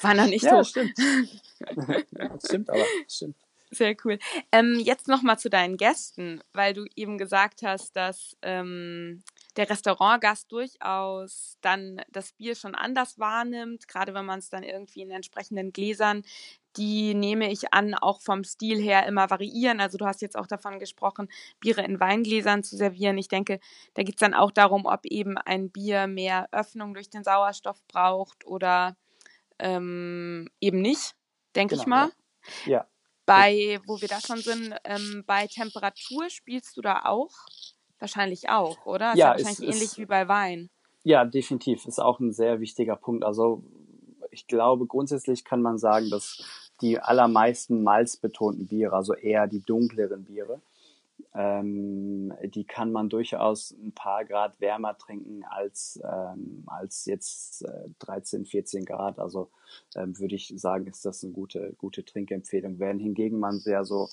S1: war noch nicht
S2: ja,
S1: so.
S2: Stimmt. stimmt aber, stimmt.
S1: Sehr cool. Ähm, jetzt nochmal zu deinen Gästen, weil du eben gesagt hast, dass ähm, der Restaurantgast durchaus dann das Bier schon anders wahrnimmt, gerade wenn man es dann irgendwie in entsprechenden Gläsern, die nehme ich an, auch vom Stil her immer variieren. Also du hast jetzt auch davon gesprochen, Biere in Weingläsern zu servieren. Ich denke, da geht es dann auch darum, ob eben ein Bier mehr Öffnung durch den Sauerstoff braucht oder ähm, eben nicht, denke genau, ich mal.
S2: ja. ja.
S1: Bei, wo wir da schon sind, ähm, bei Temperatur spielst du da auch? Wahrscheinlich auch, oder?
S2: Ist ja,
S1: wahrscheinlich ist, ähnlich ist, wie bei Wein.
S2: Ja, definitiv. Ist auch ein sehr wichtiger Punkt. Also ich glaube, grundsätzlich kann man sagen, dass die allermeisten malzbetonten Biere, also eher die dunkleren Biere, ähm, die kann man durchaus ein paar Grad wärmer trinken als, ähm, als jetzt äh, 13, 14 Grad. Also ähm, würde ich sagen, ist das eine gute, gute Trinkempfehlung. Während hingegen man sehr so,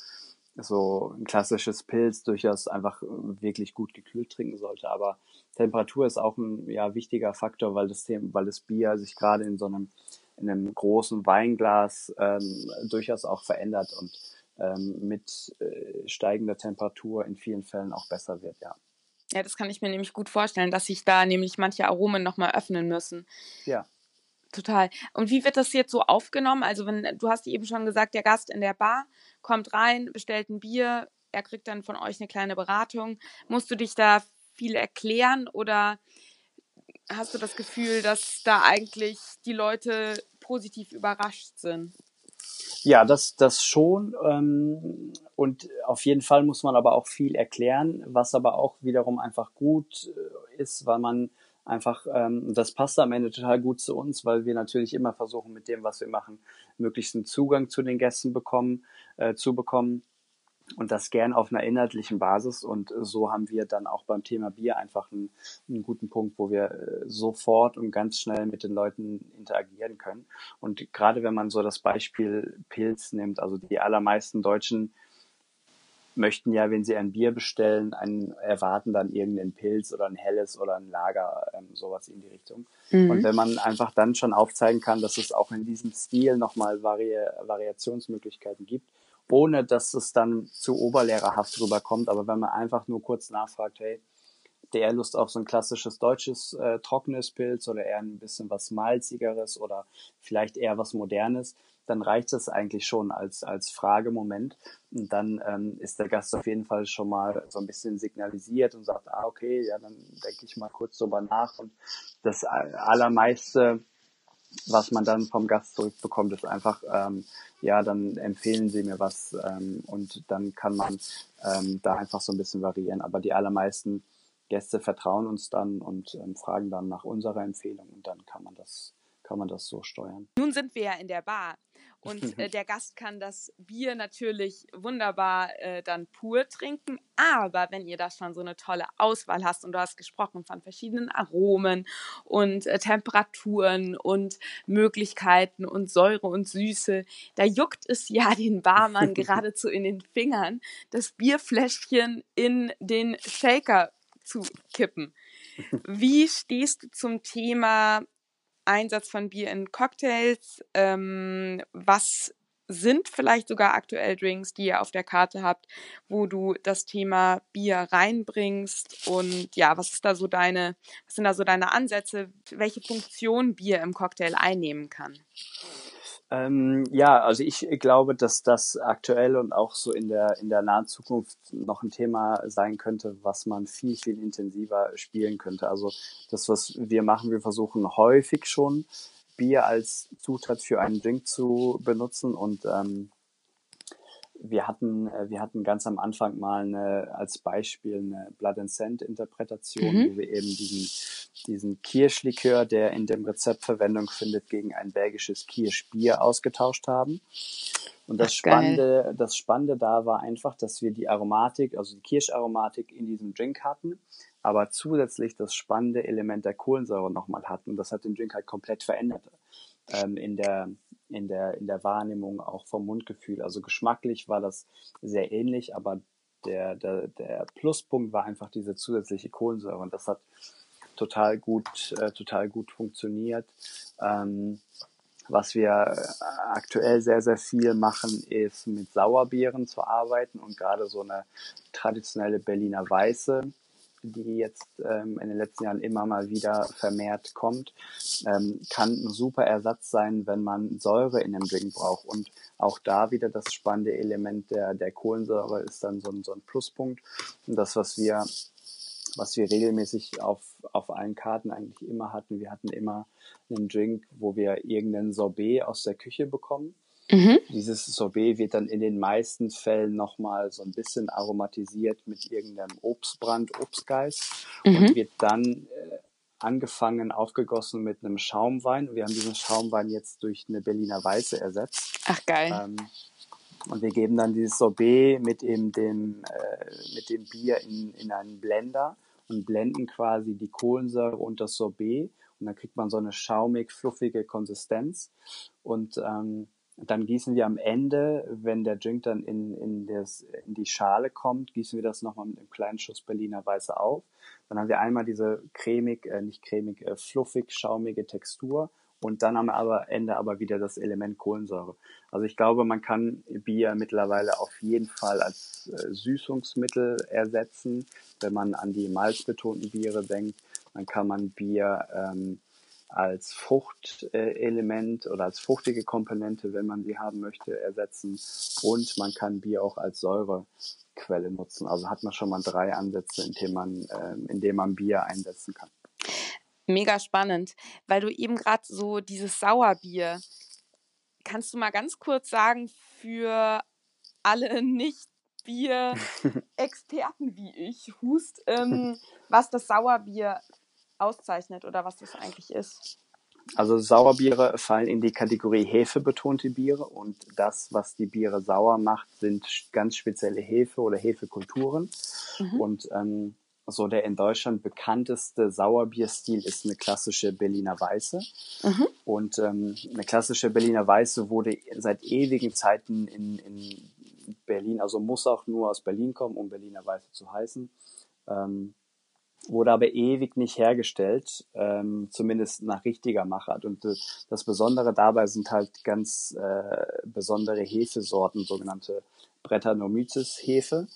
S2: so ein klassisches Pilz durchaus einfach wirklich gut gekühlt trinken sollte. Aber Temperatur ist auch ein ja, wichtiger Faktor, weil das, weil das Bier sich gerade in so einem, in einem großen Weinglas ähm, durchaus auch verändert und ähm, mit äh, steigender Temperatur in vielen Fällen auch besser wird, ja.
S1: Ja, das kann ich mir nämlich gut vorstellen, dass sich da nämlich manche Aromen nochmal öffnen müssen.
S2: Ja.
S1: Total. Und wie wird das jetzt so aufgenommen? Also, wenn du hast eben schon gesagt, der Gast in der Bar kommt rein, bestellt ein Bier, er kriegt dann von euch eine kleine Beratung. Musst du dich da viel erklären oder hast du das Gefühl, dass da eigentlich die Leute positiv überrascht sind?
S2: Ja, das, das schon. Ähm, und auf jeden Fall muss man aber auch viel erklären, was aber auch wiederum einfach gut äh, ist, weil man einfach, ähm, das passt am Ende total gut zu uns, weil wir natürlich immer versuchen, mit dem, was wir machen, möglichst einen Zugang zu den Gästen bekommen, äh, zu bekommen und das gern auf einer inhaltlichen Basis. Und so haben wir dann auch beim Thema Bier einfach einen, einen, guten Punkt, wo wir äh, sofort und ganz schnell mit den Leuten interagieren können. Und gerade wenn man so das Beispiel Pilz nimmt, also die allermeisten Deutschen möchten ja, wenn sie ein Bier bestellen, einen, erwarten dann irgendeinen Pilz oder ein helles oder ein Lager, ähm, sowas in die Richtung. Mhm. Und wenn man einfach dann schon aufzeigen kann, dass es auch in diesem Stil nochmal Vari Variationsmöglichkeiten gibt, ohne dass es dann zu oberlehrerhaft rüberkommt. Aber wenn man einfach nur kurz nachfragt, hey, der Lust auf so ein klassisches deutsches äh, trockenes Pilz oder eher ein bisschen was malzigeres oder vielleicht eher was modernes, dann reicht es eigentlich schon als, als Fragemoment. Und dann ähm, ist der Gast auf jeden Fall schon mal so ein bisschen signalisiert und sagt, ah, okay, ja, dann denke ich mal kurz drüber nach. Und das allermeiste was man dann vom Gast zurückbekommt, ist einfach, ähm, ja, dann empfehlen Sie mir was ähm, und dann kann man ähm, da einfach so ein bisschen variieren. Aber die allermeisten Gäste vertrauen uns dann und ähm, fragen dann nach unserer Empfehlung und dann kann man das kann man das so steuern.
S1: Nun sind wir ja in der Bar. Und äh, der Gast kann das Bier natürlich wunderbar äh, dann pur trinken. Aber wenn ihr da schon so eine tolle Auswahl hast und du hast gesprochen von verschiedenen Aromen und äh, Temperaturen und Möglichkeiten und Säure und Süße, da juckt es ja den Barmann geradezu in den Fingern, das Bierfläschchen in den Shaker zu kippen. Wie stehst du zum Thema Einsatz von Bier in Cocktails? Ähm, was sind vielleicht sogar aktuell Drinks, die ihr auf der Karte habt, wo du das Thema Bier reinbringst? Und ja, was ist da so deine, was sind da so deine Ansätze, welche Funktion Bier im Cocktail einnehmen kann?
S2: Ähm, ja, also ich glaube, dass das aktuell und auch so in der, in der nahen Zukunft noch ein Thema sein könnte, was man viel, viel intensiver spielen könnte. Also das, was wir machen, wir versuchen häufig schon Bier als Zutat für einen Drink zu benutzen und ähm, wir hatten, äh, wir hatten ganz am Anfang mal eine, als Beispiel eine Blood and Sand Interpretation, mhm. wo wir eben diesen, diesen Kirschlikör, der in dem Rezept Verwendung findet, gegen ein belgisches Kirschbier ausgetauscht haben. Und das Ach, Spannende, das Spannende da war einfach, dass wir die Aromatik, also die Kirscharomatik in diesem Drink hatten, aber zusätzlich das spannende Element der Kohlensäure nochmal hatten. Und das hat den Drink halt komplett verändert ähm, in der in der, in der Wahrnehmung auch vom Mundgefühl. Also geschmacklich war das sehr ähnlich, aber der, der, der Pluspunkt war einfach diese zusätzliche Kohlensäure und das hat total gut, äh, total gut funktioniert. Ähm, was wir aktuell sehr, sehr viel machen, ist mit Sauerbeeren zu arbeiten und gerade so eine traditionelle Berliner Weiße die jetzt ähm, in den letzten Jahren immer mal wieder vermehrt kommt, ähm, kann ein super Ersatz sein, wenn man Säure in dem Drink braucht. Und auch da wieder das spannende Element der, der Kohlensäure ist dann so ein, so ein Pluspunkt. Und das, was wir, was wir regelmäßig auf, auf allen Karten eigentlich immer hatten, wir hatten immer einen Drink, wo wir irgendeinen Sorbet aus der Küche bekommen Mhm. Dieses Sorbet wird dann in den meisten Fällen nochmal so ein bisschen aromatisiert mit irgendeinem Obstbrand, Obstgeist mhm. und wird dann äh, angefangen, aufgegossen mit einem Schaumwein. Wir haben diesen Schaumwein jetzt durch eine Berliner Weiße ersetzt.
S1: Ach geil. Ähm,
S2: und wir geben dann dieses Sorbet mit eben dem, äh, mit dem Bier in, in einen Blender und blenden quasi die Kohlensäure und das Sorbet. Und dann kriegt man so eine schaumig, fluffige Konsistenz. Und ähm, dann gießen wir am Ende, wenn der Drink dann in, in, das, in die Schale kommt, gießen wir das nochmal mit einem kleinen Schuss Berliner Weiße auf. Dann haben wir einmal diese cremig, äh, nicht cremig, äh, fluffig, schaumige Textur und dann am Ende aber wieder das Element Kohlensäure. Also ich glaube, man kann Bier mittlerweile auf jeden Fall als äh, Süßungsmittel ersetzen, wenn man an die malzbetonten Biere denkt. Dann kann man Bier ähm, als Fruchtelement oder als fruchtige Komponente, wenn man sie haben möchte, ersetzen. Und man kann Bier auch als Säurequelle nutzen. Also hat man schon mal drei Ansätze, in denen man, äh, in denen man Bier einsetzen kann.
S1: Mega spannend, weil du eben gerade so dieses Sauerbier, kannst du mal ganz kurz sagen für alle nicht Bier-Experten wie ich, Hust, ähm, was das Sauerbier auszeichnet oder was das eigentlich ist?
S2: Also Sauerbiere fallen in die Kategorie hefebetonte Biere und das, was die Biere sauer macht, sind ganz spezielle Hefe oder Hefekulturen. Mhm. Und ähm, so der in Deutschland bekannteste Sauerbierstil ist eine klassische Berliner Weiße. Mhm. Und ähm, eine klassische Berliner Weiße wurde seit ewigen Zeiten in, in Berlin, also muss auch nur aus Berlin kommen, um Berliner Weiße zu heißen, ähm, wurde aber ewig nicht hergestellt, ähm, zumindest nach richtiger Machart. Und äh, das Besondere dabei sind halt ganz äh, besondere Hefesorten, sogenannte Brettanomyces-Hefe.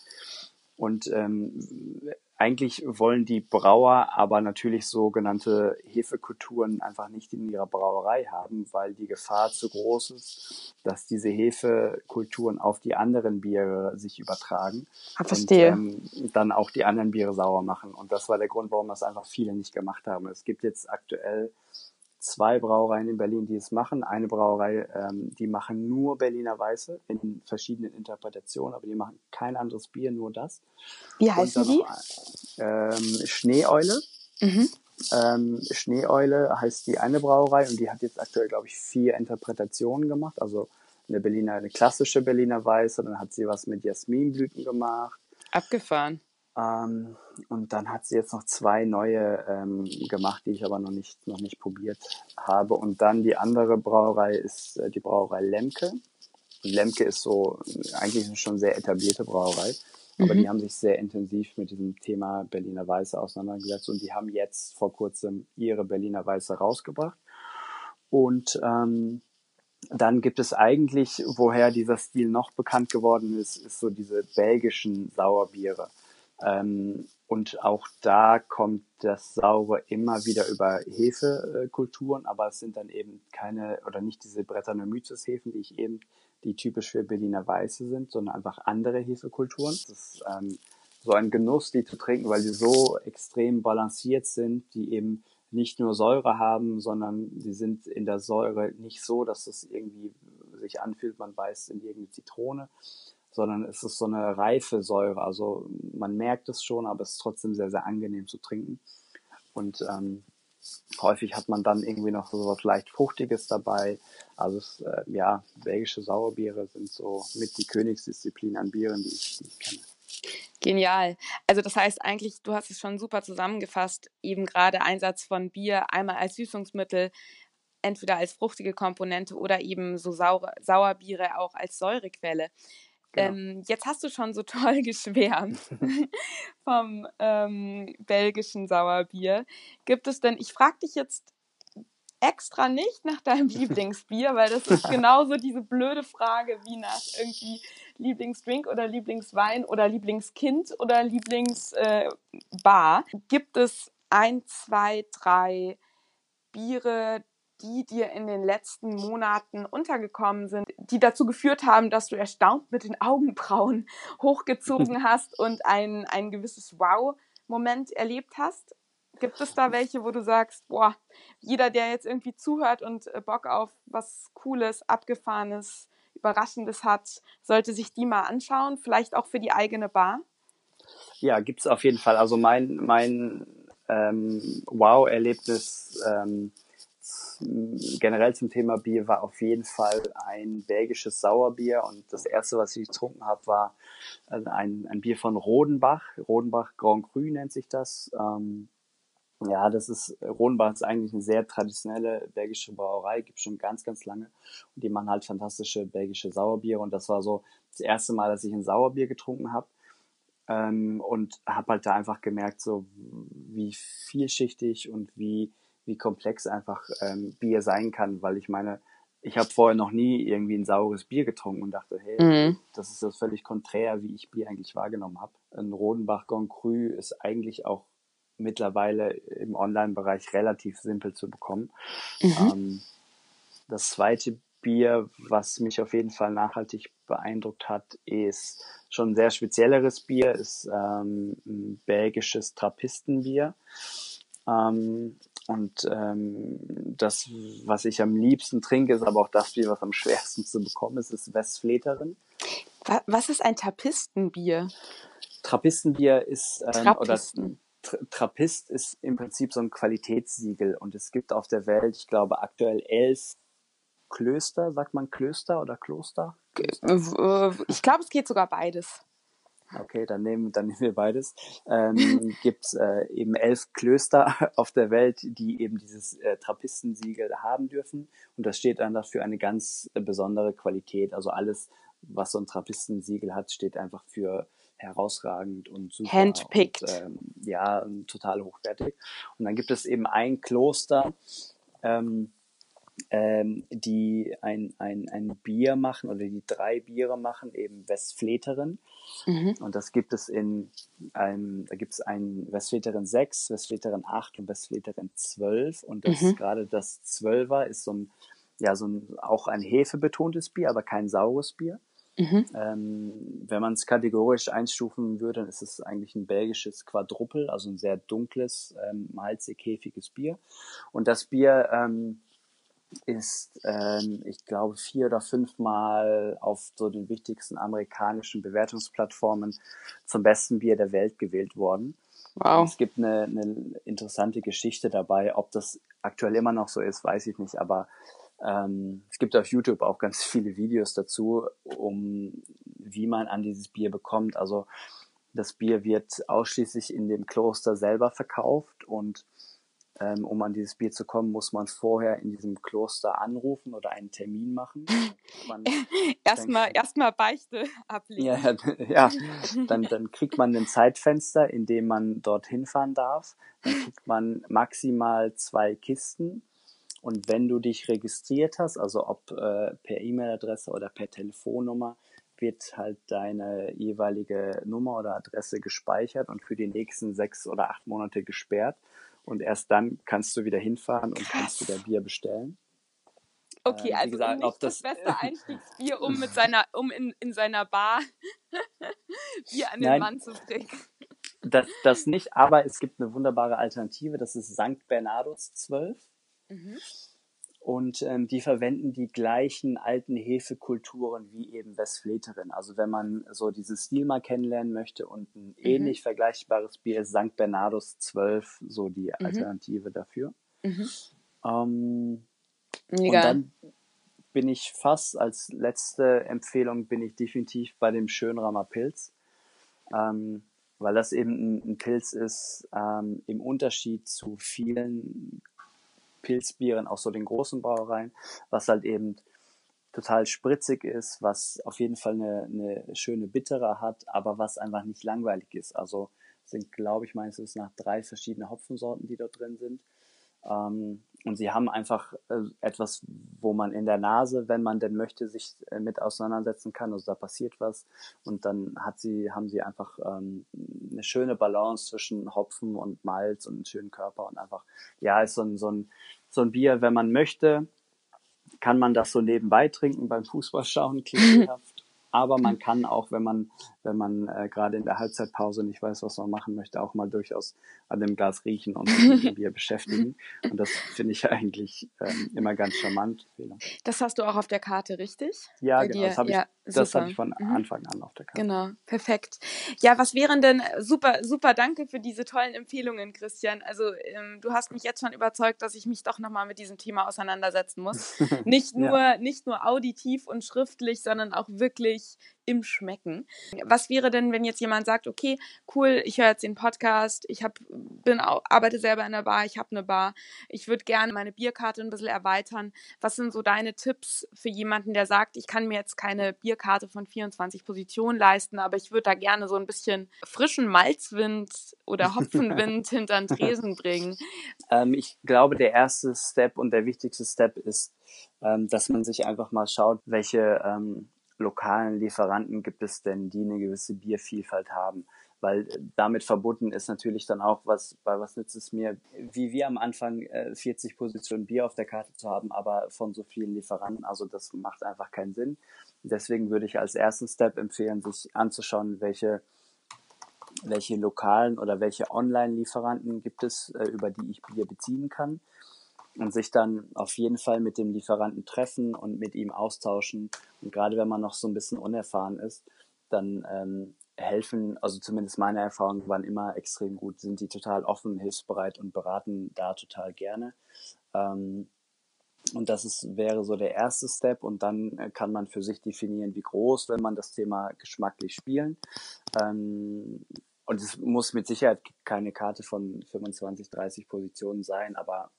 S2: Und ähm, eigentlich wollen die Brauer aber natürlich sogenannte Hefekulturen einfach nicht in ihrer Brauerei haben, weil die Gefahr zu groß ist, dass diese Hefekulturen auf die anderen Biere sich übertragen
S1: ah, verstehe.
S2: und ähm, dann auch die anderen Biere sauer machen. Und das war der Grund, warum das einfach viele nicht gemacht haben. Es gibt jetzt aktuell zwei Brauereien in Berlin, die es machen. Eine Brauerei, ähm, die machen nur Berliner Weiße in verschiedenen Interpretationen, aber die machen kein anderes Bier, nur das.
S1: Wie heißen die?
S2: ähm, Schneeeule. Mhm. Ähm, Schneeeule heißt die eine Brauerei und die hat jetzt aktuell, glaube ich, vier Interpretationen gemacht. Also eine Berliner, eine klassische Berliner Weiße, dann hat sie was mit Jasminblüten gemacht.
S1: Abgefahren.
S2: Ähm, und dann hat sie jetzt noch zwei neue ähm, gemacht, die ich aber noch nicht, noch nicht probiert habe. Und dann die andere Brauerei ist äh, die Brauerei Lemke. Und Lemke ist so eigentlich eine schon sehr etablierte Brauerei. Aber mhm. die haben sich sehr intensiv mit diesem Thema Berliner Weiße auseinandergesetzt und die haben jetzt vor kurzem ihre Berliner Weiße rausgebracht. Und ähm, dann gibt es eigentlich, woher dieser Stil noch bekannt geworden ist, ist so diese belgischen Sauerbiere. Ähm, und auch da kommt das Saure immer wieder über Hefekulturen, aber es sind dann eben keine oder nicht diese Brettanomyces-Hefen, die ich eben, die typisch für Berliner Weiße sind, sondern einfach andere Hefekulturen. Das ist ähm, so ein Genuss, die zu trinken, weil die so extrem balanciert sind, die eben nicht nur Säure haben, sondern sie sind in der Säure nicht so, dass es irgendwie sich anfühlt, man beißt in irgendeine Zitrone, sondern es ist so eine reife Säure. Also man merkt es schon, aber es ist trotzdem sehr, sehr angenehm zu trinken. Und ähm, häufig hat man dann irgendwie noch so was leicht Fruchtiges dabei. Also es, äh, ja, belgische Sauerbiere sind so mit die Königsdisziplin an Bieren, die ich, die ich kenne.
S1: Genial. Also das heißt eigentlich, du hast es schon super zusammengefasst, eben gerade Einsatz von Bier einmal als Süßungsmittel, entweder als fruchtige Komponente oder eben so Saure, Sauerbiere auch als Säurequelle. Genau. Ähm, jetzt hast du schon so toll geschwärmt vom ähm, belgischen Sauerbier. Gibt es denn, ich frage dich jetzt extra nicht nach deinem Lieblingsbier, weil das ist genauso diese blöde Frage wie nach irgendwie Lieblingsdrink oder Lieblingswein oder Lieblingskind oder Lieblingsbar. Äh, Gibt es ein, zwei, drei Biere, die dir in den letzten Monaten untergekommen sind, die dazu geführt haben, dass du erstaunt mit den Augenbrauen hochgezogen hast und ein, ein gewisses Wow-Moment erlebt hast? Gibt es da welche, wo du sagst, boah, jeder, der jetzt irgendwie zuhört und äh, Bock auf was Cooles, Abgefahrenes, Überraschendes hat, sollte sich die mal anschauen, vielleicht auch für die eigene Bar?
S2: Ja, gibt es auf jeden Fall. Also mein, mein ähm, Wow-Erlebnis ähm, generell zum Thema Bier war auf jeden Fall ein belgisches Sauerbier und das erste, was ich getrunken habe, war äh, ein, ein Bier von Rodenbach. Rodenbach Grand Cru nennt sich das. Ähm, ja, das ist, Rodenbach ist eigentlich eine sehr traditionelle belgische Brauerei, gibt schon ganz, ganz lange. Und die machen halt fantastische belgische Sauerbiere. Und das war so das erste Mal, dass ich ein Sauerbier getrunken habe. Ähm, und habe halt da einfach gemerkt, so wie vielschichtig und wie, wie komplex einfach ähm, Bier sein kann, weil ich meine, ich habe vorher noch nie irgendwie ein saures Bier getrunken und dachte, hey, mhm. das ist das völlig konträr, wie ich Bier eigentlich wahrgenommen habe. Ein Rodenbach Grand Cru ist eigentlich auch mittlerweile im Online-Bereich relativ simpel zu bekommen. Mhm. Ähm, das zweite Bier, was mich auf jeden Fall nachhaltig beeindruckt hat, ist schon ein sehr spezielleres Bier, ist ähm, ein belgisches Trappistenbier. Ähm, und ähm, das, was ich am liebsten trinke, ist aber auch das Bier, was am schwersten zu bekommen ist, ist Westfleterin.
S1: Was ist ein Trappistenbier?
S2: Trappistenbier ist ähm, Trappisten. oder Trappist ist im Prinzip so ein Qualitätssiegel und es gibt auf der Welt, ich glaube, aktuell elf Klöster, sagt man Klöster oder Kloster?
S1: Äh, ich glaube, es geht sogar beides.
S2: Okay, dann nehmen, dann nehmen wir beides. Ähm, Gibt es äh, eben elf Klöster auf der Welt, die eben dieses äh, Trappistensiegel haben dürfen. Und das steht dann dafür eine ganz äh, besondere Qualität. Also alles, was so ein Trappistensiegel hat, steht einfach für herausragend und super.
S1: Handpicked.
S2: Und, ähm, ja, total hochwertig. Und dann gibt es eben ein Kloster, ähm, ähm, die ein, ein, ein Bier machen oder die drei Biere machen, eben Westfleterin. Mhm. Und das gibt es in einem, da gibt es ein Westfleterin 6, Westfleterin 8 und Westfleterin 12. Und das mhm. gerade das 12er ist so ein, ja, so ein, auch ein hefebetontes Bier, aber kein saures Bier. Mhm. Ähm, wenn man es kategorisch einstufen würde, dann ist es eigentlich ein belgisches Quadruppel, also ein sehr dunkles, ähm, malzig hefiges Bier. Und das Bier ähm, ist, ähm, ich glaube, vier oder fünfmal auf so den wichtigsten amerikanischen Bewertungsplattformen zum besten Bier der Welt gewählt worden. Wow. es gibt eine, eine interessante Geschichte dabei. Ob das aktuell immer noch so ist, weiß ich nicht, aber ähm, es gibt auf YouTube auch ganz viele Videos dazu, um wie man an dieses Bier bekommt. Also das Bier wird ausschließlich in dem Kloster selber verkauft und ähm, um an dieses Bier zu kommen, muss man vorher in diesem Kloster anrufen oder einen Termin machen.
S1: erstmal erstmal Beichte ablegen.
S2: Ja, ja dann, dann kriegt man ein Zeitfenster, in dem man dorthin fahren darf. Dann kriegt man maximal zwei Kisten und wenn du dich registriert hast, also ob äh, per E-Mail-Adresse oder per Telefonnummer, wird halt deine jeweilige Nummer oder Adresse gespeichert und für die nächsten sechs oder acht Monate gesperrt. Und erst dann kannst du wieder hinfahren und Krass. kannst wieder Bier bestellen.
S1: Okay, ähm, also gesagt, nicht das, das beste Einstiegsbier, um mit seiner, um in, in seiner Bar Bier an den Nein, Mann zu bringen.
S2: Das, das nicht, aber es gibt eine wunderbare Alternative, das ist St. Bernardus 12. Mhm. Und ähm, die verwenden die gleichen alten Hefekulturen wie eben Westfleterin. Also wenn man so diesen Stil mal kennenlernen möchte und ein mhm. ähnlich vergleichbares Bier ist St. Bernardus 12 so die mhm. Alternative dafür. Mhm. Ähm, und dann bin ich fast als letzte Empfehlung bin ich definitiv bei dem Schönramer Pilz. Ähm, weil das eben ein, ein Pilz ist, ähm, im Unterschied zu vielen Pilzbieren, auch so den großen Brauereien, was halt eben total spritzig ist, was auf jeden Fall eine, eine schöne Bittere hat, aber was einfach nicht langweilig ist. Also sind, glaube ich, meines Wissens nach drei verschiedene Hopfensorten, die dort drin sind. Ähm, und sie haben einfach äh, etwas, wo man in der Nase, wenn man denn möchte, sich äh, mit auseinandersetzen kann. Also da passiert was. Und dann hat sie, haben sie einfach ähm, eine schöne Balance zwischen Hopfen und Malz und einen schönen Körper und einfach, ja, ist so ein, so ein, so ein Bier, wenn man möchte, kann man das so nebenbei trinken beim Fußballschauen, klischeehaft. Aber man kann auch, wenn man, wenn man äh, gerade in der Halbzeitpause nicht weiß, was man machen möchte, auch mal durchaus an dem Glas riechen und sich mit dem Bier beschäftigen. Und das finde ich eigentlich ähm, immer ganz charmant.
S1: Das hast du auch auf der Karte, richtig?
S2: Ja, Bei genau. Das habe ich, ja, das hab ich von mhm. Anfang an auf der Karte.
S1: Genau, perfekt. Ja, was wären denn, super, super danke für diese tollen Empfehlungen, Christian. Also ähm, du hast mich jetzt schon überzeugt, dass ich mich doch nochmal mit diesem Thema auseinandersetzen muss. Nicht nur, ja. nicht nur auditiv und schriftlich, sondern auch wirklich im Schmecken. Was wäre denn, wenn jetzt jemand sagt, okay, cool, ich höre jetzt den Podcast, ich hab, bin arbeite selber in der Bar, ich habe eine Bar, ich würde gerne meine Bierkarte ein bisschen erweitern. Was sind so deine Tipps für jemanden, der sagt, ich kann mir jetzt keine Bierkarte von 24 Positionen leisten, aber ich würde da gerne so ein bisschen frischen Malzwind oder Hopfenwind hinter den Tresen bringen?
S2: Ähm, ich glaube, der erste Step und der wichtigste Step ist, ähm, dass man sich einfach mal schaut, welche ähm, lokalen Lieferanten gibt es denn, die eine gewisse Biervielfalt haben? Weil äh, damit verbunden ist natürlich dann auch, was, bei was nützt es mir, wie wir am Anfang äh, 40 Positionen Bier auf der Karte zu haben, aber von so vielen Lieferanten, also das macht einfach keinen Sinn. Deswegen würde ich als ersten Step empfehlen, sich anzuschauen, welche welche lokalen oder welche Online-Lieferanten gibt es, äh, über die ich Bier beziehen kann und sich dann auf jeden Fall mit dem Lieferanten treffen und mit ihm austauschen. Und gerade wenn man noch so ein bisschen unerfahren ist, dann ähm, helfen, also zumindest meine Erfahrungen waren immer extrem gut, sind die total offen, hilfsbereit und beraten da total gerne. Ähm, und das ist, wäre so der erste Step und dann äh, kann man für sich definieren, wie groß, wenn man das Thema geschmacklich spielen. Ähm, und es muss mit Sicherheit keine Karte von 25, 30 Positionen sein, aber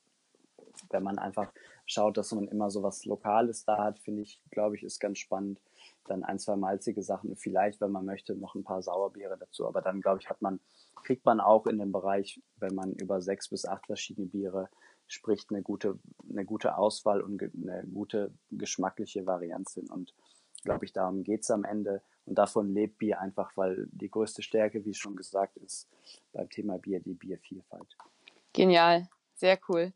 S2: wenn man einfach schaut, dass man immer so was Lokales da hat, finde ich, glaube ich, ist ganz spannend. Dann ein, zwei malzige Sachen vielleicht, wenn man möchte, noch ein paar Sauerbiere dazu. Aber dann, glaube ich, hat man, kriegt man auch in dem Bereich, wenn man über sechs bis acht verschiedene Biere spricht, eine gute, eine gute Auswahl und eine gute geschmackliche Varianz hin. Und glaube ich, darum geht es am Ende. Und davon lebt Bier einfach, weil die größte Stärke, wie schon gesagt, ist beim Thema Bier die Biervielfalt.
S1: Genial, sehr cool.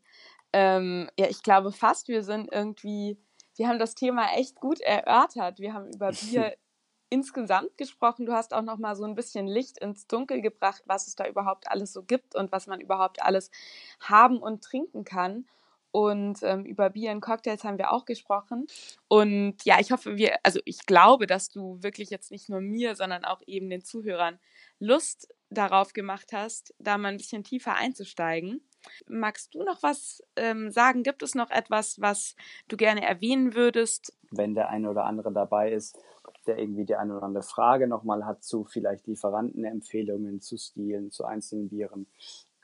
S1: Ähm, ja, ich glaube fast, wir sind irgendwie, wir haben das Thema echt gut erörtert. Wir haben über Bier insgesamt gesprochen. Du hast auch noch mal so ein bisschen Licht ins Dunkel gebracht, was es da überhaupt alles so gibt und was man überhaupt alles haben und trinken kann. Und ähm, über Bier und Cocktails haben wir auch gesprochen. Und ja, ich hoffe, wir, also ich glaube, dass du wirklich jetzt nicht nur mir, sondern auch eben den Zuhörern Lust darauf gemacht hast, da mal ein bisschen tiefer einzusteigen. Magst du noch was ähm, sagen? Gibt es noch etwas, was du gerne erwähnen würdest?
S2: Wenn der eine oder andere dabei ist, der irgendwie die eine oder andere Frage nochmal hat zu vielleicht Lieferantenempfehlungen, zu Stilen, zu einzelnen Bieren,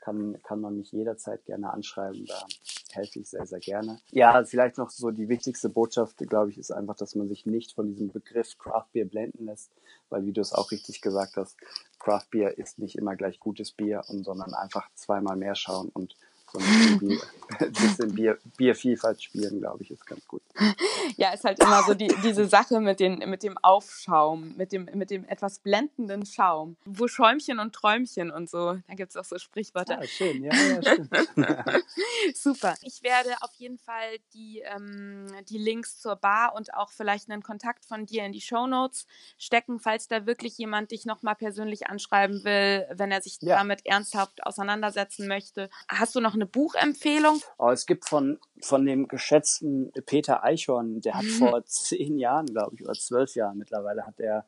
S2: kann, kann man mich jederzeit gerne anschreiben. Da helfe ich sehr, sehr gerne. Ja, vielleicht noch so die wichtigste Botschaft, glaube ich, ist einfach, dass man sich nicht von diesem Begriff Craft Beer blenden lässt, weil wie du es auch richtig gesagt hast, Craft Beer ist nicht immer gleich gutes Bier, sondern einfach zweimal mehr schauen und so ein bisschen, Bier, bisschen Bier, Biervielfalt spielen, glaube ich, ist ganz gut.
S1: Ja, ist halt immer so die, diese Sache mit, den, mit dem Aufschaum, mit dem, mit dem etwas blendenden Schaum, wo Schäumchen und Träumchen und so, da gibt es auch so Sprichwörter.
S2: Ja, schön, ja, ja, stimmt.
S1: Super. Ich werde auf jeden Fall die, ähm, die Links zur Bar und auch vielleicht einen Kontakt von dir in die Show Notes stecken, falls da wirklich jemand dich nochmal persönlich anschreiben will, wenn er sich ja. damit ernsthaft auseinandersetzen möchte. Hast du noch eine Buchempfehlung?
S2: Oh, es gibt von, von dem geschätzten Peter Eichhorn, der hat mhm. vor zehn Jahren, glaube ich, oder zwölf Jahren mittlerweile, hat er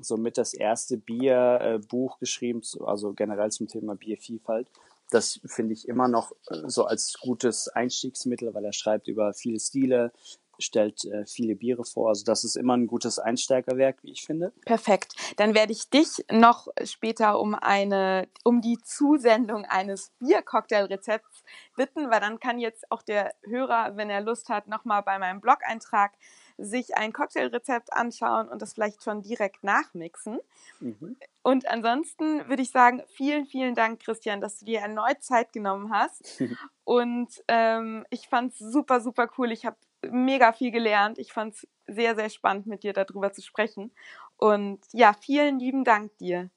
S2: somit das erste Bierbuch äh, geschrieben, also generell zum Thema Biervielfalt. Das finde ich immer noch äh, so als gutes Einstiegsmittel, weil er schreibt über viele Stile, stellt äh, viele Biere vor. Also das ist immer ein gutes Einsteigerwerk, wie ich finde.
S1: Perfekt. Dann werde ich dich noch später um eine, um die Zusendung eines Biercocktailrezepts bitten, weil dann kann jetzt auch der Hörer, wenn er Lust hat, nochmal bei meinem Blog-Eintrag sich ein Cocktailrezept anschauen und das vielleicht schon direkt nachmixen. Mhm. Und ansonsten würde ich sagen, vielen, vielen Dank, Christian, dass du dir erneut Zeit genommen hast. und ähm, ich fand es super, super cool. Ich habe mega viel gelernt. Ich fand es sehr, sehr spannend, mit dir darüber zu sprechen. Und ja, vielen lieben Dank dir.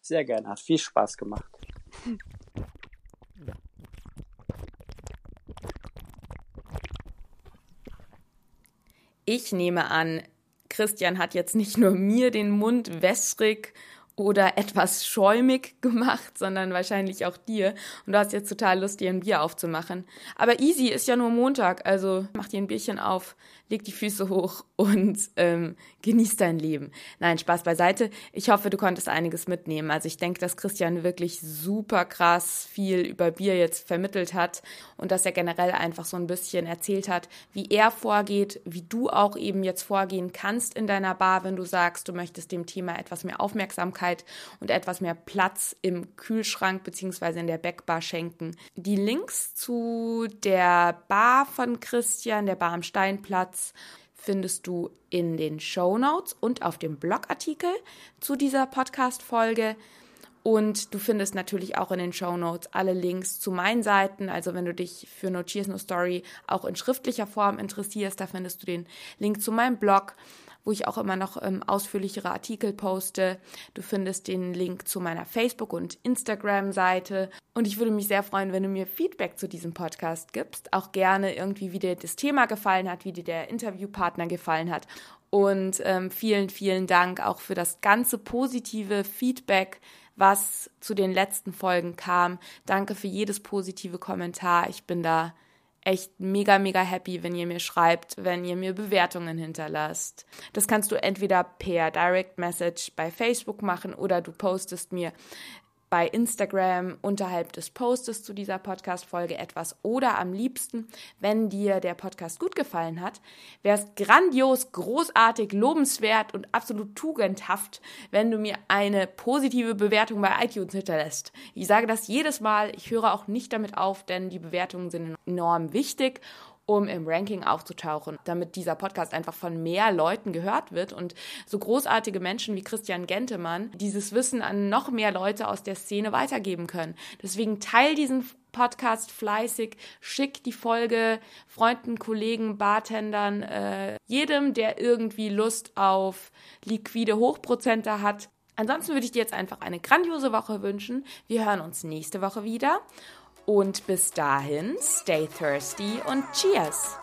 S2: Sehr gerne, hat viel Spaß gemacht.
S1: Ich nehme an, Christian hat jetzt nicht nur mir den Mund wässrig oder etwas schäumig gemacht, sondern wahrscheinlich auch dir. Und du hast jetzt total Lust, dir ein Bier aufzumachen. Aber easy ist ja nur Montag, also mach dir ein Bierchen auf, leg die Füße hoch und ähm, genieß dein Leben. Nein, Spaß beiseite. Ich hoffe, du konntest einiges mitnehmen. Also ich denke, dass Christian wirklich super krass viel über Bier jetzt vermittelt hat und dass er generell einfach so ein bisschen erzählt hat, wie er vorgeht, wie du auch eben jetzt vorgehen kannst in deiner Bar, wenn du sagst, du möchtest dem Thema etwas mehr Aufmerksamkeit und etwas mehr Platz im Kühlschrank beziehungsweise in der Backbar schenken. Die Links zu der Bar von Christian, der Bar am Steinplatz, findest du in den Show Notes und auf dem Blogartikel zu dieser Podcast-Folge. Und du findest natürlich auch in den Show Notes alle Links zu meinen Seiten. Also wenn du dich für No Cheers No Story auch in schriftlicher Form interessierst, da findest du den Link zu meinem Blog wo ich auch immer noch ähm, ausführlichere Artikel poste. Du findest den Link zu meiner Facebook- und Instagram-Seite. Und ich würde mich sehr freuen, wenn du mir Feedback zu diesem Podcast gibst. Auch gerne irgendwie, wie dir das Thema gefallen hat, wie dir der Interviewpartner gefallen hat. Und ähm, vielen, vielen Dank auch für das ganze positive Feedback, was zu den letzten Folgen kam. Danke für jedes positive Kommentar. Ich bin da echt mega, mega happy, wenn ihr mir schreibt, wenn ihr mir Bewertungen hinterlasst. Das kannst du entweder per Direct Message bei Facebook machen oder du postest mir bei Instagram unterhalb des Postes zu dieser Podcast-Folge etwas oder am liebsten, wenn dir der Podcast gut gefallen hat, wäre es grandios, großartig, lobenswert und absolut tugendhaft, wenn du mir eine positive Bewertung bei iTunes hinterlässt. Ich sage das jedes Mal, ich höre auch nicht damit auf, denn die Bewertungen sind enorm wichtig um im Ranking aufzutauchen, damit dieser Podcast einfach von mehr Leuten gehört wird und so großartige Menschen wie Christian Gentemann dieses Wissen an noch mehr Leute aus der Szene weitergeben können. Deswegen teil diesen Podcast fleißig, schick die Folge Freunden, Kollegen, Bartendern, äh, jedem, der irgendwie Lust auf liquide Hochprozenter hat. Ansonsten würde ich dir jetzt einfach eine grandiose Woche wünschen. Wir hören uns nächste Woche wieder und bis dahin, stay thirsty und cheers!